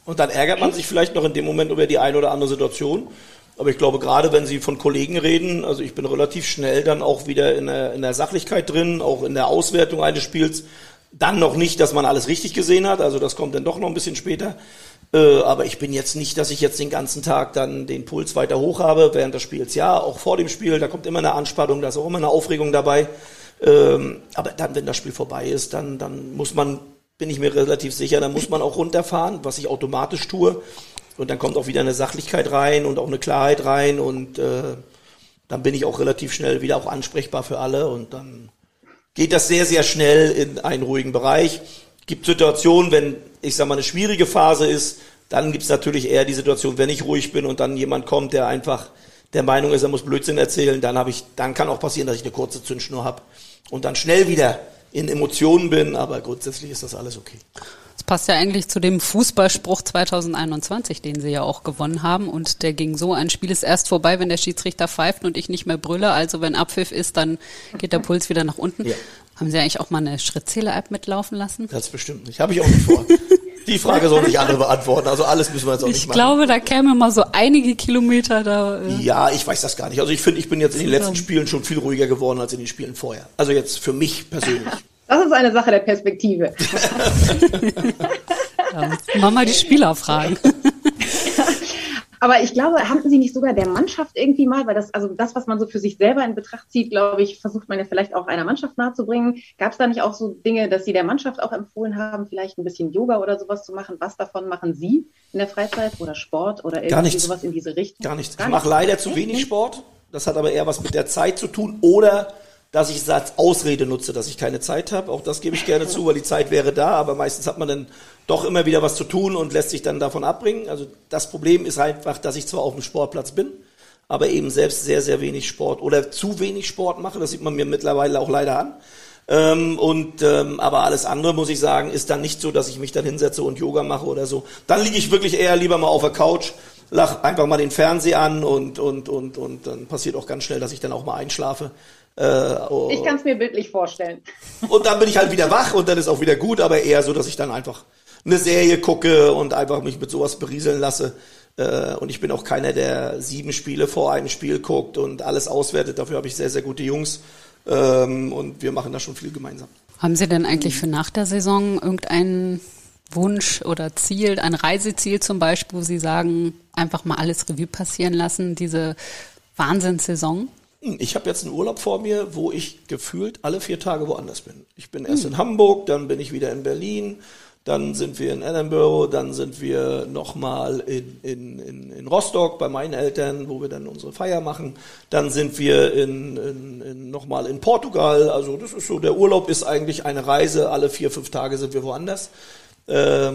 Und dann ärgert man sich vielleicht noch in dem Moment über die eine oder andere Situation. Aber ich glaube, gerade wenn Sie von Kollegen reden, also ich bin relativ schnell dann auch wieder in der, in der Sachlichkeit drin, auch in der Auswertung eines Spiels. Dann noch nicht, dass man alles richtig gesehen hat, also das kommt dann doch noch ein bisschen später. Äh, aber ich bin jetzt nicht, dass ich jetzt den ganzen Tag dann den Puls weiter hoch habe während des Spiels. Ja, auch vor dem Spiel, da kommt immer eine Anspannung, da ist auch immer eine Aufregung dabei. Ähm, aber dann, wenn das Spiel vorbei ist, dann, dann muss man, bin ich mir relativ sicher, dann muss man auch runterfahren, was ich automatisch tue. Und dann kommt auch wieder eine Sachlichkeit rein und auch eine Klarheit rein und äh, dann bin ich auch relativ schnell wieder auch ansprechbar für alle und dann geht das sehr, sehr schnell in einen ruhigen Bereich. Gibt Situationen, wenn, ich sag mal, eine schwierige Phase ist, dann gibt's natürlich eher die Situation, wenn ich ruhig bin und dann jemand kommt, der einfach der Meinung ist, er muss Blödsinn erzählen, dann habe ich, dann kann auch passieren, dass ich eine kurze Zündschnur habe und dann schnell wieder in Emotionen bin, aber grundsätzlich ist das alles okay. Das passt ja eigentlich zu dem Fußballspruch 2021, den Sie ja auch gewonnen haben. Und der ging so, ein Spiel ist erst vorbei, wenn der Schiedsrichter pfeift und ich nicht mehr brülle. Also wenn Abpfiff ist, dann geht der Puls wieder nach unten. Ja. Haben Sie eigentlich auch mal eine Schrittzähler-App mitlaufen lassen? Das bestimmt nicht. Habe ich auch nicht vor. (laughs) Die Frage soll nicht andere beantworten. Also alles müssen wir jetzt auch ich nicht machen. Ich glaube, da käme mal so einige Kilometer da. Äh ja, ich weiß das gar nicht. Also ich finde, ich bin jetzt in den letzten Spielen schon viel ruhiger geworden als in den Spielen vorher. Also jetzt für mich persönlich. Das ist eine Sache der Perspektive. (laughs) mal die Spieler fragen. (laughs) Aber ich glaube, haben Sie nicht sogar der Mannschaft irgendwie mal, weil das, also das, was man so für sich selber in Betracht zieht, glaube ich, versucht man ja vielleicht auch einer Mannschaft nahezubringen. Gab es da nicht auch so Dinge, dass Sie der Mannschaft auch empfohlen haben, vielleicht ein bisschen Yoga oder sowas zu machen? Was davon machen Sie in der Freizeit oder Sport oder irgendwie sowas in diese Richtung? Gar nichts. Gar ich mache leider zu wenig Sport. Das hat aber eher was mit der Zeit zu tun oder dass ich es als Ausrede nutze, dass ich keine Zeit habe. Auch das gebe ich gerne zu, weil die Zeit wäre da, aber meistens hat man dann doch immer wieder was zu tun und lässt sich dann davon abbringen. Also das Problem ist einfach, dass ich zwar auf dem Sportplatz bin, aber eben selbst sehr, sehr wenig Sport oder zu wenig Sport mache. Das sieht man mir mittlerweile auch leider an. Ähm, und ähm, aber alles andere muss ich sagen, ist dann nicht so, dass ich mich dann hinsetze und Yoga mache oder so. Dann liege ich wirklich eher lieber mal auf der Couch, lach einfach mal den Fernseher an und und und und dann passiert auch ganz schnell, dass ich dann auch mal einschlafe. Äh, oh. Ich kann es mir bildlich vorstellen. Und dann bin ich halt wieder wach und dann ist auch wieder gut, aber eher so, dass ich dann einfach eine Serie gucke und einfach mich mit sowas berieseln lasse. Äh, und ich bin auch keiner, der sieben Spiele vor einem Spiel guckt und alles auswertet. Dafür habe ich sehr, sehr gute Jungs. Ähm, und wir machen da schon viel gemeinsam. Haben Sie denn eigentlich für nach der Saison irgendeinen Wunsch oder Ziel, ein Reiseziel zum Beispiel, wo Sie sagen, einfach mal alles Revue passieren lassen, diese Wahnsinnssaison? Ich habe jetzt einen Urlaub vor mir, wo ich gefühlt alle vier Tage woanders bin. Ich bin erst in Hamburg, dann bin ich wieder in Berlin, dann sind wir in Edinburgh, dann sind wir nochmal in, in, in, in Rostock bei meinen Eltern, wo wir dann unsere Feier machen. Dann sind wir in, in, in nochmal in Portugal. Also das ist so, der Urlaub ist eigentlich eine Reise. Alle vier, fünf Tage sind wir woanders äh,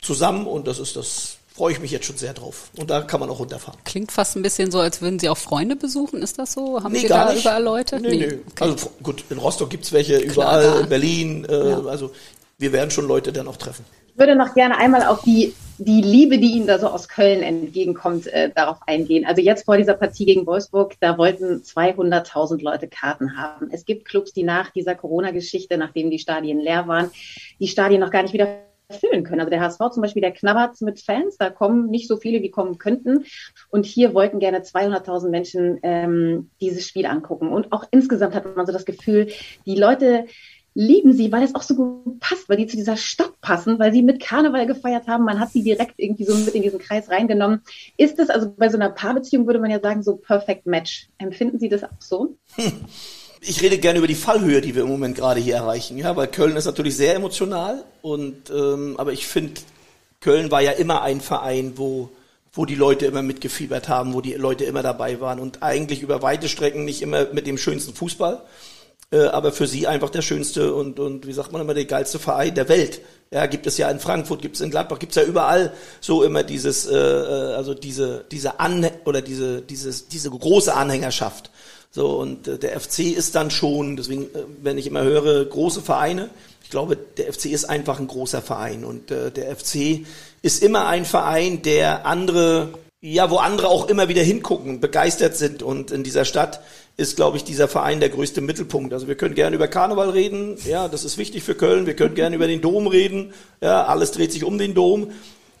zusammen und das ist das freue ich mich jetzt schon sehr drauf. Und da kann man auch runterfahren. Klingt fast ein bisschen so, als würden Sie auch Freunde besuchen. Ist das so? Haben nee, Sie da nicht. überall Leute? Nee, nee. nee. Okay. Also gut, in Rostock gibt's welche, überall, Klar, in Berlin. Äh, ja. Also wir werden schon Leute dann auch treffen. Ich würde noch gerne einmal auf die, die Liebe, die Ihnen da so aus Köln entgegenkommt, äh, darauf eingehen. Also jetzt vor dieser Partie gegen Wolfsburg, da wollten 200.000 Leute Karten haben. Es gibt Clubs, die nach dieser Corona-Geschichte, nachdem die Stadien leer waren, die Stadien noch gar nicht wieder füllen können. Also der HSV zum Beispiel, der knabbert mit Fans, da kommen nicht so viele, wie kommen könnten. Und hier wollten gerne 200.000 Menschen ähm, dieses Spiel angucken. Und auch insgesamt hat man so das Gefühl, die Leute lieben sie, weil es auch so gut passt, weil die zu dieser Stadt passen, weil sie mit Karneval gefeiert haben. Man hat sie direkt irgendwie so mit in diesen Kreis reingenommen. Ist das also bei so einer Paarbeziehung, würde man ja sagen, so Perfect Match? Empfinden Sie das auch so? (laughs) Ich rede gerne über die Fallhöhe, die wir im Moment gerade hier erreichen, ja, weil Köln ist natürlich sehr emotional und ähm, aber ich finde, Köln war ja immer ein Verein, wo wo die Leute immer mitgefiebert haben, wo die Leute immer dabei waren und eigentlich über weite Strecken nicht immer mit dem schönsten Fußball, äh, aber für sie einfach der schönste und, und wie sagt man immer, der geilste Verein der Welt. Ja, gibt es ja in Frankfurt, gibt es in Gladbach, gibt es ja überall so immer dieses, äh, äh, also diese, diese An oder diese, dieses, diese große Anhängerschaft. So, und äh, der FC ist dann schon, deswegen, äh, wenn ich immer höre, große Vereine, ich glaube, der FC ist einfach ein großer Verein und äh, der FC ist immer ein Verein, der andere, ja, wo andere auch immer wieder hingucken, begeistert sind und in dieser Stadt ist, glaube ich, dieser Verein der größte Mittelpunkt. Also wir können gerne über Karneval reden, ja, das ist wichtig für Köln. Wir können gerne über den Dom reden, ja, alles dreht sich um den Dom.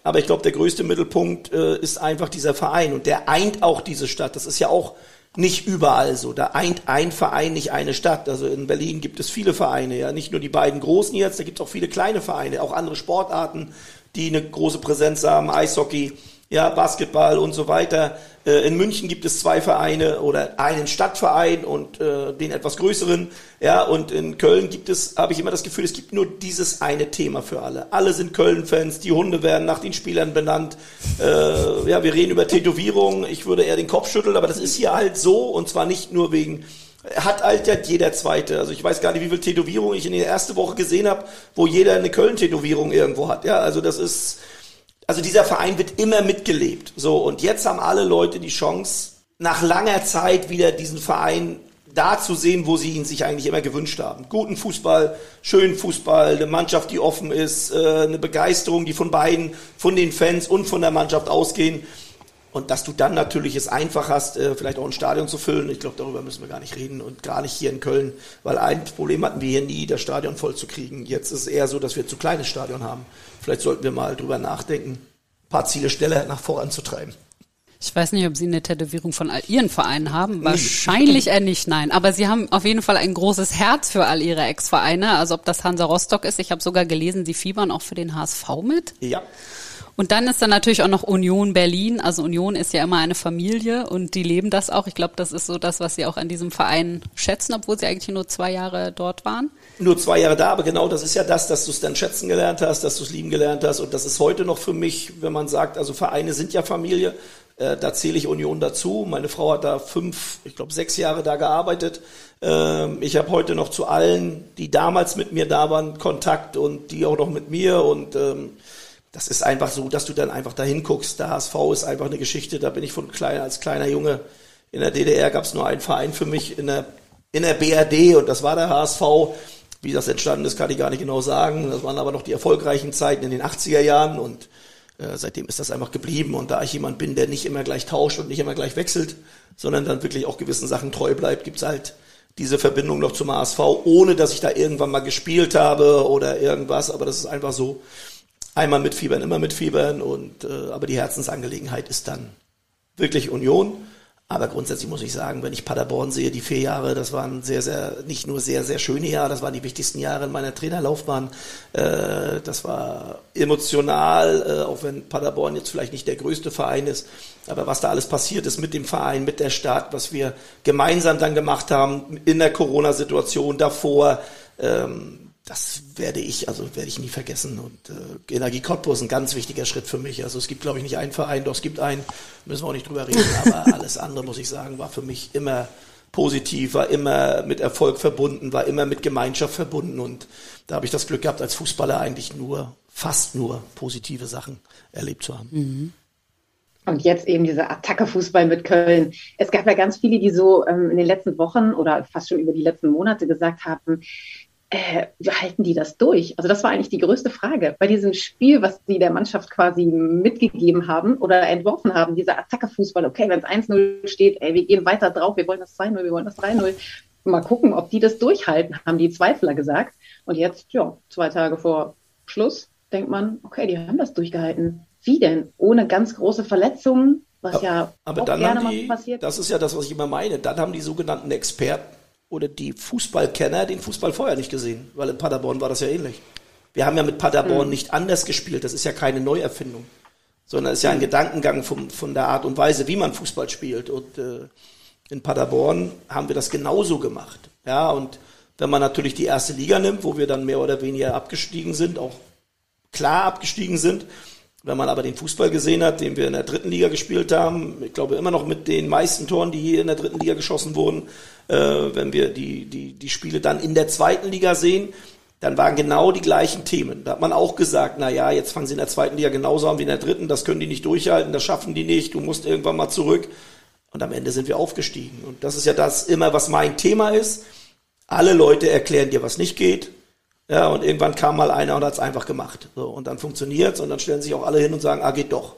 Aber ich glaube, der größte Mittelpunkt äh, ist einfach dieser Verein und der eint auch diese Stadt. Das ist ja auch nicht überall so. Da eint ein Verein nicht eine Stadt. Also in Berlin gibt es viele Vereine, ja, nicht nur die beiden großen jetzt, da gibt es auch viele kleine Vereine, auch andere Sportarten, die eine große Präsenz haben, Eishockey ja, Basketball und so weiter. Äh, in München gibt es zwei Vereine oder einen Stadtverein und äh, den etwas größeren. Ja, und in Köln gibt es, habe ich immer das Gefühl, es gibt nur dieses eine Thema für alle. Alle sind Köln-Fans, die Hunde werden nach den Spielern benannt. Äh, ja, wir reden über Tätowierungen. Ich würde eher den Kopf schütteln, aber das ist hier halt so und zwar nicht nur wegen hat altert jeder zweite. Also ich weiß gar nicht, wie viele Tätowierungen ich in der ersten Woche gesehen habe, wo jeder eine Köln-Tätowierung irgendwo hat. Ja, also das ist also dieser Verein wird immer mitgelebt. So, und jetzt haben alle Leute die Chance, nach langer Zeit wieder diesen Verein da zu sehen, wo sie ihn sich eigentlich immer gewünscht haben. Guten Fußball, schönen Fußball, eine Mannschaft, die offen ist, äh, eine Begeisterung, die von beiden, von den Fans und von der Mannschaft ausgehen. Und dass du dann natürlich es einfach hast, äh, vielleicht auch ein Stadion zu füllen. Ich glaube, darüber müssen wir gar nicht reden und gar nicht hier in Köln, weil ein Problem hatten wir hier nie, das Stadion voll zu kriegen. Jetzt ist es eher so, dass wir zu kleines Stadion haben. Vielleicht sollten wir mal drüber nachdenken, ein paar Ziele schneller nach voranzutreiben. Ich weiß nicht, ob Sie eine Tätowierung von all Ihren Vereinen haben. Wahrscheinlich eher nicht, nein. Aber Sie haben auf jeden Fall ein großes Herz für all Ihre Ex-Vereine. Also ob das Hansa Rostock ist. Ich habe sogar gelesen, Sie fiebern auch für den HSV mit. Ja. Und dann ist da natürlich auch noch Union Berlin. Also Union ist ja immer eine Familie und die leben das auch. Ich glaube, das ist so das, was sie auch an diesem Verein schätzen, obwohl sie eigentlich nur zwei Jahre dort waren. Nur zwei Jahre da, aber genau das ist ja das, dass du es dann schätzen gelernt hast, dass du es lieben gelernt hast. Und das ist heute noch für mich, wenn man sagt, also Vereine sind ja Familie. Äh, da zähle ich Union dazu. Meine Frau hat da fünf, ich glaube sechs Jahre da gearbeitet. Ähm, ich habe heute noch zu allen, die damals mit mir da waren, Kontakt und die auch noch mit mir und ähm, das ist einfach so, dass du dann einfach dahin guckst. Der HSV ist einfach eine Geschichte. Da bin ich von klein, als kleiner Junge in der DDR gab es nur einen Verein für mich in der, in der BRD und das war der HSV. Wie das entstanden ist, kann ich gar nicht genau sagen. Das waren aber noch die erfolgreichen Zeiten in den 80er Jahren und äh, seitdem ist das einfach geblieben. Und da ich jemand bin, der nicht immer gleich tauscht und nicht immer gleich wechselt, sondern dann wirklich auch gewissen Sachen treu bleibt, gibt's halt diese Verbindung noch zum HSV, ohne dass ich da irgendwann mal gespielt habe oder irgendwas. Aber das ist einfach so einmal mitfiebern, immer mitfiebern und äh, aber die Herzensangelegenheit ist dann wirklich Union. Aber grundsätzlich muss ich sagen, wenn ich Paderborn sehe, die vier Jahre, das waren sehr, sehr, nicht nur sehr, sehr schöne Jahre, das waren die wichtigsten Jahre in meiner Trainerlaufbahn. Äh, das war emotional, äh, auch wenn Paderborn jetzt vielleicht nicht der größte Verein ist. Aber was da alles passiert ist mit dem Verein, mit der Stadt, was wir gemeinsam dann gemacht haben in der Corona-Situation davor, ähm, das werde ich, also werde ich nie vergessen. Und äh, Energie Cottbus ist ein ganz wichtiger Schritt für mich. Also es gibt, glaube ich, nicht einen Verein, doch es gibt einen, müssen wir auch nicht drüber reden, (laughs) aber alles andere, muss ich sagen, war für mich immer positiv, war immer mit Erfolg verbunden, war immer mit Gemeinschaft verbunden. Und da habe ich das Glück gehabt, als Fußballer eigentlich nur, fast nur positive Sachen erlebt zu haben. Mhm. Und jetzt eben dieser Attacke-Fußball mit Köln. Es gab ja ganz viele, die so ähm, in den letzten Wochen oder fast schon über die letzten Monate gesagt haben, äh, halten die das durch? Also das war eigentlich die größte Frage bei diesem Spiel, was sie der Mannschaft quasi mitgegeben haben oder entworfen haben, dieser Attacke-Fußball. Okay, wenn es 1-0 steht, ey, wir gehen weiter drauf, wir wollen das 2-0, wir wollen das 3-0. Mal gucken, ob die das durchhalten, haben die Zweifler gesagt. Und jetzt, ja, zwei Tage vor Schluss, denkt man, okay, die haben das durchgehalten. Wie denn? Ohne ganz große Verletzungen, was ja aber auch gerne die, mal passiert. Das ist ja das, was ich immer meine. Dann haben die sogenannten Experten oder die Fußballkenner den Fußball vorher nicht gesehen, weil in Paderborn war das ja ähnlich. Wir haben ja mit Paderborn mhm. nicht anders gespielt, das ist ja keine Neuerfindung, sondern es ist ja ein mhm. Gedankengang vom, von der Art und Weise, wie man Fußball spielt. Und äh, in Paderborn haben wir das genauso gemacht. Ja, und wenn man natürlich die erste Liga nimmt, wo wir dann mehr oder weniger abgestiegen sind, auch klar abgestiegen sind, Wenn man aber den Fußball gesehen hat, den wir in der dritten Liga gespielt haben, ich glaube immer noch mit den meisten Toren, die hier in der dritten Liga geschossen wurden, äh, wenn wir die, die, die Spiele dann in der zweiten Liga sehen, dann waren genau die gleichen Themen. Da hat man auch gesagt, na ja, jetzt fangen sie in der zweiten Liga genauso an wie in der dritten, das können die nicht durchhalten, das schaffen die nicht, du musst irgendwann mal zurück. Und am Ende sind wir aufgestiegen. Und das ist ja das immer, was mein Thema ist. Alle Leute erklären dir, was nicht geht. Ja, und irgendwann kam mal einer und hat es einfach gemacht. So, und dann funktioniert's und dann stellen sich auch alle hin und sagen, ah, geht doch.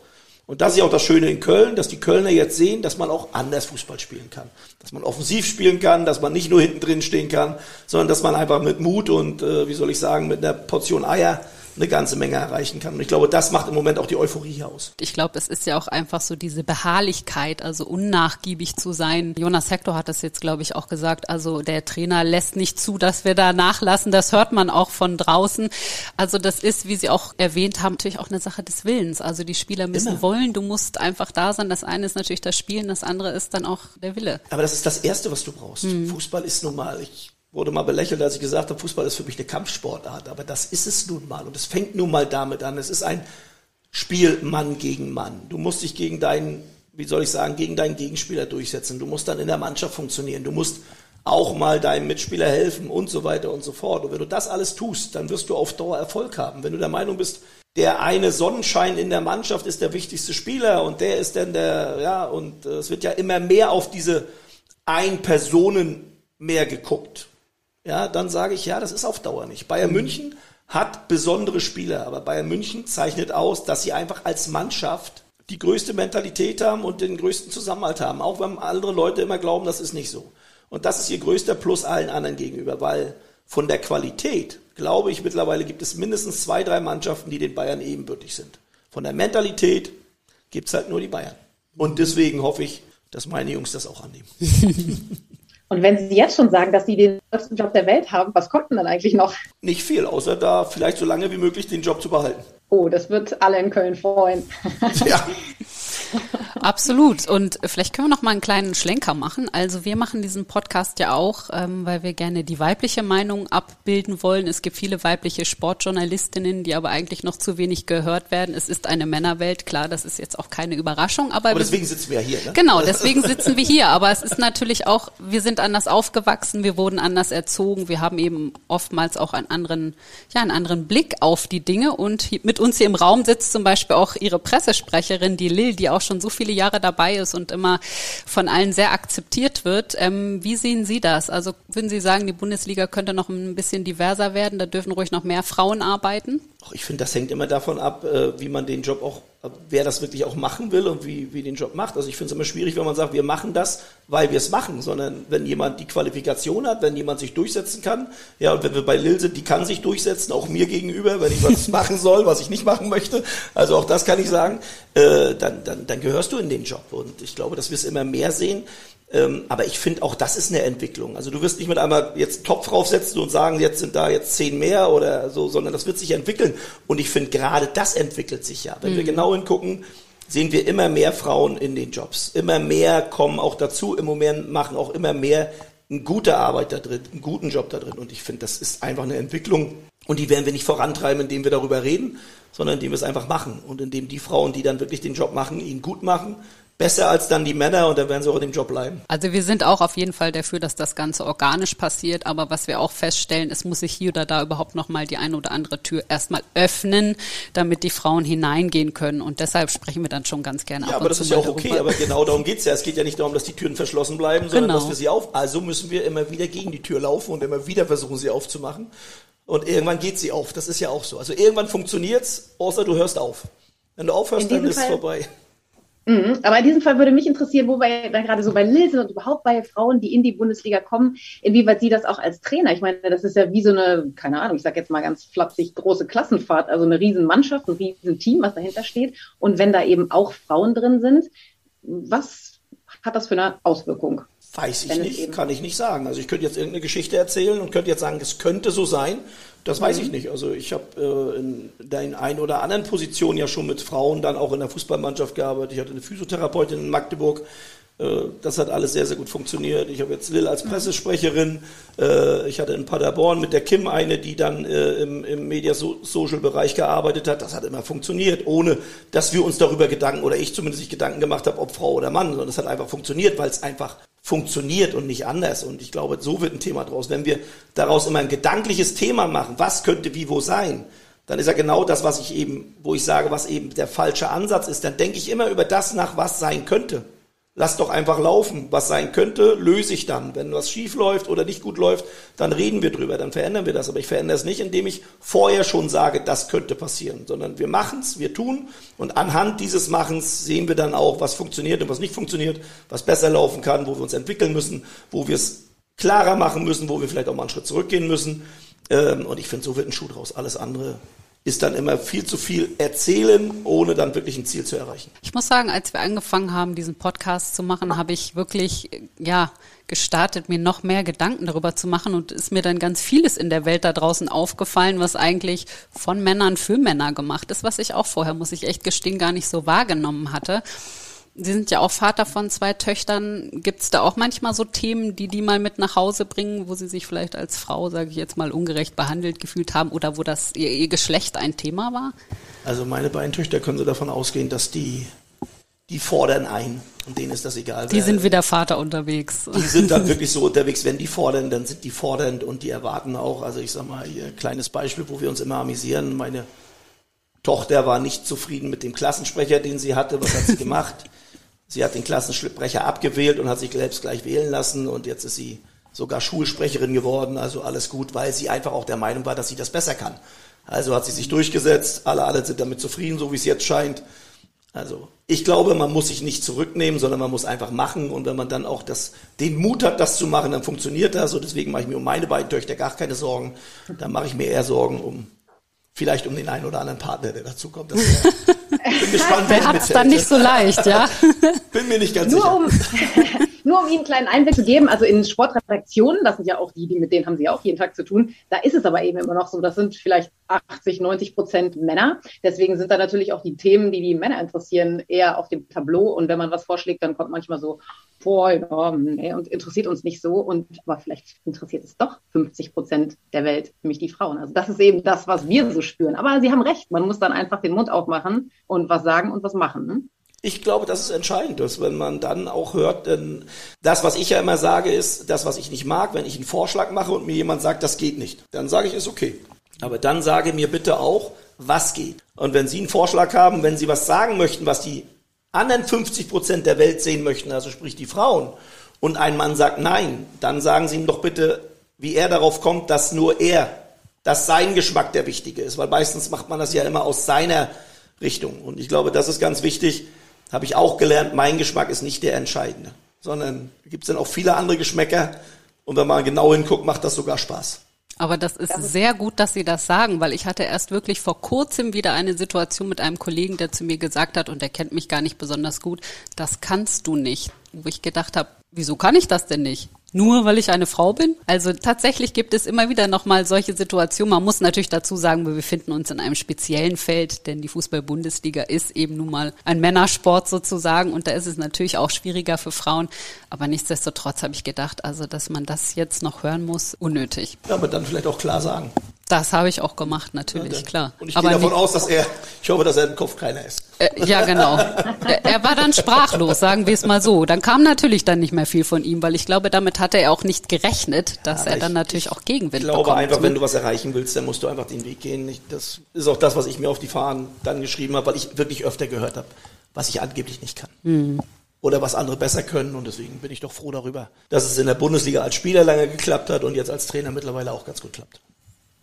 Und das ist ja auch das Schöne in Köln, dass die Kölner jetzt sehen, dass man auch anders Fußball spielen kann. Dass man offensiv spielen kann, dass man nicht nur hinten drin stehen kann, sondern dass man einfach mit Mut und, äh, wie soll ich sagen, mit einer Portion Eier eine ganze Menge erreichen kann. Und ich glaube, das macht im Moment auch die Euphorie hier aus. Ich glaube, es ist ja auch einfach so diese Beharrlichkeit, also unnachgiebig zu sein. Jonas Hector hat das jetzt, glaube ich, auch gesagt. Also der Trainer lässt nicht zu, dass wir da nachlassen. Das hört man auch von draußen. Also das ist, wie Sie auch erwähnt haben, natürlich auch eine Sache des Willens. Also die Spieler müssen Immer. wollen. Du musst einfach da sein. Das eine ist natürlich das Spielen, das andere ist dann auch der Wille. Aber das ist das Erste, was du brauchst. Hm. Fußball ist normal. Ich wurde mal belächelt, als ich gesagt habe, Fußball ist für mich eine Kampfsportart. Aber das ist es nun mal. Und es fängt nun mal damit an. Es ist ein Spiel Mann gegen Mann. Du musst dich gegen deinen, wie soll ich sagen, gegen deinen Gegenspieler durchsetzen. Du musst dann in der Mannschaft funktionieren. Du musst auch mal deinem Mitspieler helfen und so weiter und so fort. Und wenn du das alles tust, dann wirst du auf Dauer Erfolg haben. Wenn du der Meinung bist, der eine Sonnenschein in der Mannschaft ist der wichtigste Spieler und der ist dann der, ja, und äh, es wird ja immer mehr auf diese Ein-Personen mehr geguckt ja, dann sage ich, ja, das ist auf Dauer nicht. Bayern mhm. München hat besondere Spieler, aber Bayern München zeichnet aus, dass sie einfach als Mannschaft die größte Mentalität haben und den größten Zusammenhalt haben, auch wenn andere Leute immer glauben, das ist nicht so. Und das ist ihr größter Plus allen anderen gegenüber, weil von der Qualität, glaube ich, mittlerweile gibt es mindestens zwei, drei Mannschaften, die den Bayern ebenbürtig sind. Von der Mentalität gibt es halt nur die Bayern. Und deswegen hoffe ich, dass meine Jungs das auch annehmen. (laughs) Und wenn Sie jetzt schon sagen, dass Sie den größten Job der Welt haben, was kommt denn dann eigentlich noch? Nicht viel, außer da vielleicht so lange wie möglich den Job zu behalten. Oh, das wird alle in Köln freuen. Ja. (laughs) (laughs) Absolut. Und vielleicht können wir noch mal einen kleinen Schlenker machen. Also wir machen diesen Podcast ja auch, ähm, weil wir gerne die weibliche Meinung abbilden wollen. Es gibt viele weibliche Sportjournalistinnen, die aber eigentlich noch zu wenig gehört werden. Es ist eine Männerwelt, klar, das ist jetzt auch keine Überraschung. Aber, aber deswegen sitzen wir hier. Ne? Genau, deswegen sitzen wir hier. Aber es ist natürlich auch, wir sind anders aufgewachsen, wir wurden anders erzogen, wir haben eben oftmals auch einen anderen, ja, einen anderen Blick auf die Dinge. Und mit uns hier im Raum sitzt zum Beispiel auch Ihre Pressesprecherin, die Lil, die auch schon so viele Jahre dabei ist und immer von allen sehr akzeptiert wird. Ähm, wie sehen Sie das? Also würden Sie sagen, die Bundesliga könnte noch ein bisschen diverser werden? Da dürfen ruhig noch mehr Frauen arbeiten? Ich finde, das hängt immer davon ab, äh, wie man den Job auch, wer das wirklich auch machen will und wie, wie den Job macht. Also ich finde es immer schwierig, wenn man sagt, wir machen das, weil wir es machen, sondern wenn jemand die Qualifikation hat, wenn jemand sich durchsetzen kann, ja, und wenn wir bei Lil sind, die kann sich durchsetzen, auch mir gegenüber, wenn ich was (laughs) machen soll, was ich nicht machen möchte, also auch das kann ich sagen, äh, dann, dann, dann gehörst du in den Job. Und ich glaube, dass wir es immer mehr sehen, ähm, aber ich finde auch das ist eine Entwicklung. Also du wirst nicht mit einmal jetzt Topf draufsetzen und sagen, jetzt sind da jetzt zehn mehr oder so, sondern das wird sich entwickeln. Und ich finde gerade das entwickelt sich ja. Wenn mhm. wir genau hingucken, sehen wir immer mehr Frauen in den Jobs. Immer mehr kommen auch dazu. Im Moment machen auch immer mehr eine gute Arbeit da drin, einen guten Job da drin. Und ich finde, das ist einfach eine Entwicklung. Und die werden wir nicht vorantreiben, indem wir darüber reden, sondern indem wir es einfach machen. Und indem die Frauen, die dann wirklich den Job machen, ihn gut machen, besser als dann die Männer und dann werden sie auch in dem Job bleiben. Also wir sind auch auf jeden Fall dafür, dass das Ganze organisch passiert, aber was wir auch feststellen, es muss sich hier oder da überhaupt nochmal die eine oder andere Tür erstmal öffnen, damit die Frauen hineingehen können und deshalb sprechen wir dann schon ganz gerne Ja, aber das ist ja auch okay, darüber. aber genau darum geht's ja. Es geht ja nicht darum, dass die Türen verschlossen bleiben, sondern genau. dass wir sie auf, also müssen wir immer wieder gegen die Tür laufen und immer wieder versuchen, sie aufzumachen. Und irgendwann geht sie auf. Das ist ja auch so. Also irgendwann funktioniert's, außer du hörst auf. Wenn du aufhörst, dann ist es vorbei. Mhm. Aber in diesem Fall würde mich interessieren, wo wir da gerade so bei Lil sind und überhaupt bei Frauen, die in die Bundesliga kommen, inwieweit sie das auch als Trainer, ich meine, das ist ja wie so eine, keine Ahnung, ich sage jetzt mal ganz flapsig, große Klassenfahrt, also eine riesen Mannschaft, ein riesen Team, was dahinter steht. Und wenn da eben auch Frauen drin sind, was hat das für eine Auswirkung? Weiß ich nicht, kann ich nicht sagen. Also ich könnte jetzt irgendeine Geschichte erzählen und könnte jetzt sagen, es könnte so sein. Das weiß ich mhm. nicht. Also ich habe äh, in der einen oder anderen Position ja schon mit Frauen dann auch in der Fußballmannschaft gearbeitet. Ich hatte eine Physiotherapeutin in Magdeburg. Äh, das hat alles sehr, sehr gut funktioniert. Ich habe jetzt Lil als Pressesprecherin. Äh, ich hatte in Paderborn mit der Kim eine, die dann äh, im, im Media-Social-Bereich gearbeitet hat. Das hat immer funktioniert, ohne dass wir uns darüber Gedanken, oder ich zumindest sich Gedanken gemacht habe, ob Frau oder Mann, sondern es hat einfach funktioniert, weil es einfach funktioniert und nicht anders. Und ich glaube, so wird ein Thema draus. Wenn wir daraus immer ein gedankliches Thema machen, was könnte wie wo sein, dann ist ja genau das, was ich eben, wo ich sage, was eben der falsche Ansatz ist. Dann denke ich immer über das nach, was sein könnte lass doch einfach laufen. Was sein könnte, löse ich dann. Wenn was schief läuft oder nicht gut läuft, dann reden wir drüber, dann verändern wir das. Aber ich verändere es nicht, indem ich vorher schon sage, das könnte passieren, sondern wir machen es, wir tun und anhand dieses Machens sehen wir dann auch, was funktioniert und was nicht funktioniert, was besser laufen kann, wo wir uns entwickeln müssen, wo wir es klarer machen müssen, wo wir vielleicht auch mal einen Schritt zurückgehen müssen. Ähm, und ich finde, so wird ein Schuh draus. Alles andere ist dann immer viel zu viel erzählen, ohne dann wirklich ein Ziel zu erreichen. Ich muss sagen, als wir angefangen haben, diesen Podcast zu machen, habe ich wirklich, ja, gestartet, mir noch mehr Gedanken darüber zu machen und ist mir dann ganz vieles in der Welt da draußen aufgefallen, was eigentlich von Männern für Männer gemacht ist, was ich auch vorher, muss ich echt gestehen, gar nicht so wahrgenommen hatte. Sie sind ja auch Vater von zwei Töchtern. Gibt es da auch manchmal so Themen, die die mal mit nach Hause bringen, wo sie sich vielleicht als Frau, sage ich jetzt mal, ungerecht behandelt gefühlt haben oder wo das ihr, ihr Geschlecht ein Thema war? Also meine beiden Töchter können Sie davon ausgehen, dass die die fordern ein und denen ist das egal. Die sind wie der Vater unterwegs. Die sind dann wirklich so unterwegs, wenn die fordern, dann sind die fordernd und die erwarten auch, also ich sag mal, hier ein kleines Beispiel, wo wir uns immer amüsieren. Meine Tochter war nicht zufrieden mit dem Klassensprecher, den sie hatte. Was hat sie (laughs) gemacht? Sie hat den Klassensprecher abgewählt und hat sich selbst gleich wählen lassen und jetzt ist sie sogar Schulsprecherin geworden, also alles gut, weil sie einfach auch der Meinung war, dass sie das besser kann. Also hat sie sich durchgesetzt, alle, alle sind damit zufrieden, so wie es jetzt scheint. Also ich glaube, man muss sich nicht zurücknehmen, sondern man muss einfach machen und wenn man dann auch das, den Mut hat, das zu machen, dann funktioniert das und deswegen mache ich mir um meine beiden Töchter gar keine Sorgen. Dann mache ich mir eher Sorgen um vielleicht um den einen oder anderen Partner, der dazu kommt. Das (laughs) bin gespannt, wer hat es dann nicht so leicht, ja? (laughs) bin mir nicht ganz Nur sicher. Um, (laughs) nur um Ihnen einen kleinen Einblick zu geben, also in Sportredaktionen, das sind ja auch die, die mit denen haben Sie auch jeden Tag zu tun, da ist es aber eben immer noch so, das sind vielleicht 80, 90 Prozent Männer. Deswegen sind da natürlich auch die Themen, die die Männer interessieren, eher auf dem Tableau. Und wenn man was vorschlägt, dann kommt manchmal so, boah, ja, nee, und interessiert uns nicht so. Und aber vielleicht interessiert es doch 50 Prozent der Welt, nämlich die Frauen. Also das ist eben das, was wir so spüren. Aber Sie haben recht, man muss dann einfach den Mund aufmachen und was sagen und was machen. Ich glaube, das ist entscheidend, dass wenn man dann auch hört, denn das, was ich ja immer sage, ist, das, was ich nicht mag, wenn ich einen Vorschlag mache und mir jemand sagt, das geht nicht, dann sage ich, ist okay. Aber dann sage mir bitte auch, was geht. Und wenn Sie einen Vorschlag haben, wenn Sie was sagen möchten, was die anderen 50 Prozent der Welt sehen möchten, also sprich die Frauen, und ein Mann sagt nein, dann sagen Sie ihm doch bitte, wie er darauf kommt, dass nur er, dass sein Geschmack der wichtige ist, weil meistens macht man das ja immer aus seiner Richtung. Und ich glaube, das ist ganz wichtig, habe ich auch gelernt, mein Geschmack ist nicht der entscheidende, sondern gibt es dann auch viele andere Geschmäcker und wenn man genau hinguckt, macht das sogar Spaß. Aber das ist sehr gut, dass Sie das sagen, weil ich hatte erst wirklich vor kurzem wieder eine Situation mit einem Kollegen, der zu mir gesagt hat, und der kennt mich gar nicht besonders gut, das kannst du nicht. Wo ich gedacht habe, wieso kann ich das denn nicht? Nur weil ich eine Frau bin? Also tatsächlich gibt es immer wieder nochmal solche Situationen. Man muss natürlich dazu sagen, wir befinden uns in einem speziellen Feld, denn die Fußball-Bundesliga ist eben nun mal ein Männersport sozusagen und da ist es natürlich auch schwieriger für Frauen. Aber nichtsdestotrotz habe ich gedacht, also dass man das jetzt noch hören muss, unnötig. Ja, aber dann vielleicht auch klar sagen. Das habe ich auch gemacht, natürlich, ja, klar. Und ich gehe davon aus, dass er, ich hoffe, dass er im Kopf keiner ist. Äh, ja, genau. er war dann sprachlos, sagen wir es mal so. Dann kam natürlich dann nicht mehr viel von ihm, weil ich glaube, damit hatte er auch nicht gerechnet, dass ja, er dann ich, natürlich auch Gegenwind Ich glaube bekommt. einfach, wenn du was erreichen willst, dann musst du einfach den Weg gehen. Das ist auch das, was ich mir auf die Fahnen dann geschrieben habe, weil ich wirklich öfter gehört habe, was ich angeblich nicht kann. Mhm oder was andere besser können. Und deswegen bin ich doch froh darüber, dass es in der Bundesliga als Spieler lange geklappt hat und jetzt als Trainer mittlerweile auch ganz gut klappt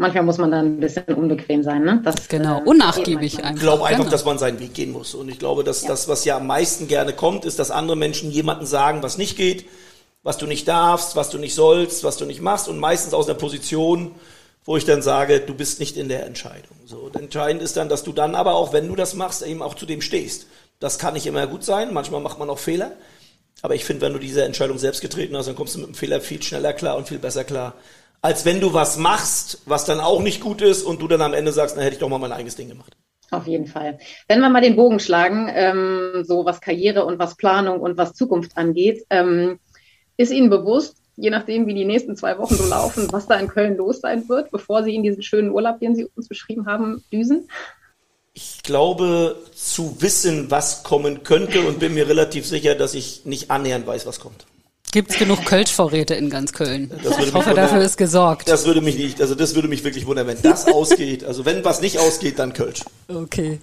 manchmal muss man dann ein bisschen unbequem sein. Ne? Das, genau, äh, unnachgiebig einfach. Ich glaube einfach, genau. dass man seinen Weg gehen muss. Und ich glaube, dass ja. das, was ja am meisten gerne kommt, ist, dass andere Menschen jemanden sagen, was nicht geht, was du nicht darfst, was du nicht sollst, was du nicht machst. Und meistens aus einer Position, wo ich dann sage, du bist nicht in der Entscheidung. So, und entscheidend ist dann, dass du dann aber auch, wenn du das machst, eben auch zu dem stehst. Das kann nicht immer gut sein. Manchmal macht man auch Fehler. Aber ich finde, wenn du diese Entscheidung selbst getreten hast, dann kommst du mit dem Fehler viel schneller klar und viel besser klar, als wenn du was machst, was dann auch nicht gut ist und du dann am Ende sagst, na hätte ich doch mal mein eigenes Ding gemacht. Auf jeden Fall. Wenn wir mal den Bogen schlagen, ähm, so was Karriere und was Planung und was Zukunft angeht, ähm, ist Ihnen bewusst, je nachdem, wie die nächsten zwei Wochen so laufen, was da in Köln los sein wird, bevor Sie in diesen schönen Urlaub, den Sie uns beschrieben haben, düsen? Ich glaube zu wissen, was kommen könnte und bin mir relativ sicher, dass ich nicht annähernd weiß, was kommt. Gibt es genug Kölschvorräte in ganz Köln? ich hoffe, dafür ist gesorgt. Das würde mich nicht, also das würde mich wirklich wundern, wenn das ausgeht. Also wenn was nicht ausgeht, dann Kölsch. Okay.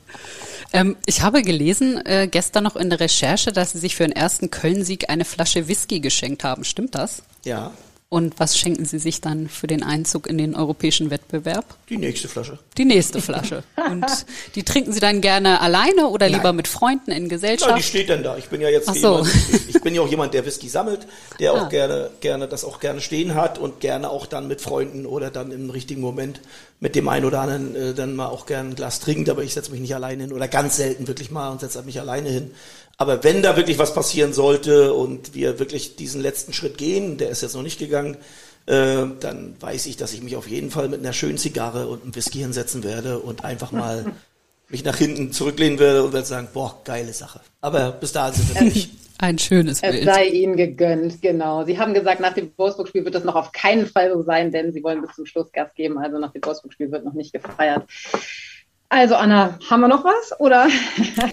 Ähm, ich habe gelesen äh, gestern noch in der Recherche, dass Sie sich für den ersten Köln-Sieg eine Flasche Whisky geschenkt haben. Stimmt das? Ja. Und was schenken Sie sich dann für den Einzug in den europäischen Wettbewerb? Die nächste Flasche. Die nächste Flasche. Und die trinken Sie dann gerne alleine oder lieber Nein. mit Freunden in Gesellschaft? Nein, die steht dann da. Ich bin ja jetzt so. jemand, ich bin ja auch jemand, der Whisky sammelt, der ah. auch gerne, gerne, das auch gerne stehen hat und gerne auch dann mit Freunden oder dann im richtigen Moment mit dem einen oder anderen äh, dann mal auch gerne ein Glas trinkt, aber ich setze mich nicht alleine hin oder ganz selten wirklich mal und setze mich alleine hin. Aber wenn da wirklich was passieren sollte und wir wirklich diesen letzten Schritt gehen, der ist jetzt noch nicht gegangen, äh, dann weiß ich, dass ich mich auf jeden Fall mit einer schönen Zigarre und einem Whisky hinsetzen werde und einfach mal (laughs) mich nach hinten zurücklehnen werde und werde sagen, boah, geile Sache. Aber bis dahin sind wir nicht. Ein schönes es Bild. Es sei Ihnen gegönnt, genau. Sie haben gesagt, nach dem Wolfsburg-Spiel wird das noch auf keinen Fall so sein, denn Sie wollen bis zum Schluss Gas geben. Also nach dem Wolfsburg-Spiel wird noch nicht gefeiert. Also Anna, haben wir noch was oder? (laughs)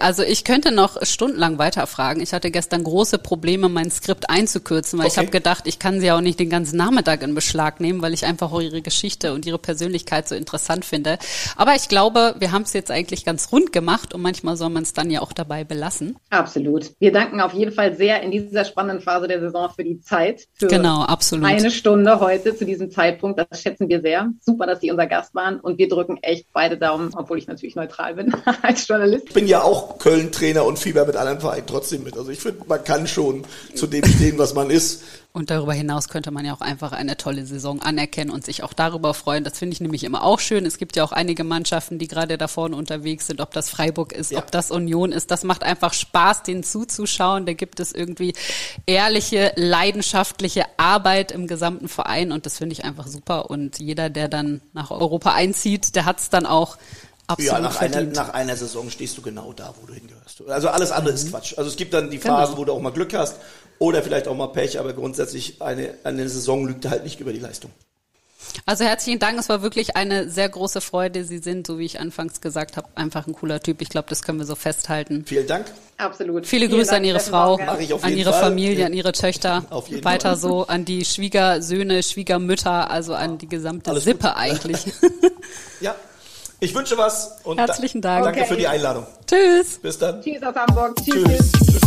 Also ich könnte noch stundenlang weiterfragen. Ich hatte gestern große Probleme, mein Skript einzukürzen, weil okay. ich habe gedacht, ich kann sie auch nicht den ganzen Nachmittag in Beschlag nehmen, weil ich einfach auch ihre Geschichte und ihre Persönlichkeit so interessant finde. Aber ich glaube, wir haben es jetzt eigentlich ganz rund gemacht und manchmal soll man es dann ja auch dabei belassen. Absolut. Wir danken auf jeden Fall sehr in dieser spannenden Phase der Saison für die Zeit. Für genau, absolut. Eine Stunde heute zu diesem Zeitpunkt. Das schätzen wir sehr. Super, dass Sie unser Gast waren und wir drücken echt beide Daumen, obwohl ich ich natürlich neutral bin (laughs) als Journalist. Ich bin ja auch Köln-Trainer und Fieber mit anderen Vereinen trotzdem mit. Also ich finde, man kann schon zu dem stehen, was man ist. Und darüber hinaus könnte man ja auch einfach eine tolle Saison anerkennen und sich auch darüber freuen. Das finde ich nämlich immer auch schön. Es gibt ja auch einige Mannschaften, die gerade da vorne unterwegs sind, ob das Freiburg ist, ja. ob das Union ist. Das macht einfach Spaß, denen zuzuschauen. Da gibt es irgendwie ehrliche, leidenschaftliche Arbeit im gesamten Verein und das finde ich einfach super. Und jeder, der dann nach Europa einzieht, der hat es dann auch Absolut ja, nach einer, nach einer Saison stehst du genau da, wo du hingehörst. Also alles andere mhm. ist Quatsch. Also es gibt dann die. Phasen, genau. wo du auch mal Glück hast oder vielleicht auch mal Pech, aber grundsätzlich eine, eine Saison lügt halt nicht über die Leistung. Also herzlichen Dank, es war wirklich eine sehr große Freude. Sie sind, so wie ich anfangs gesagt habe, einfach ein cooler Typ. Ich glaube, das können wir so festhalten. Vielen Dank. Absolut. Viele Vielen Grüße Dank, an Ihre Frau, an Ihre Fall. Familie, an Ihre Töchter. (laughs) Auf jeden Weiter Fall. so, an die Schwiegersöhne, Schwiegermütter, also an die gesamte Alles Sippe gut. eigentlich. (laughs) (laughs) ja. Ich wünsche was und Herzlichen Dank. Danke okay. für die Einladung. Tschüss. Bis dann. Tschüss aus Hamburg. Tschüss. Tschüss.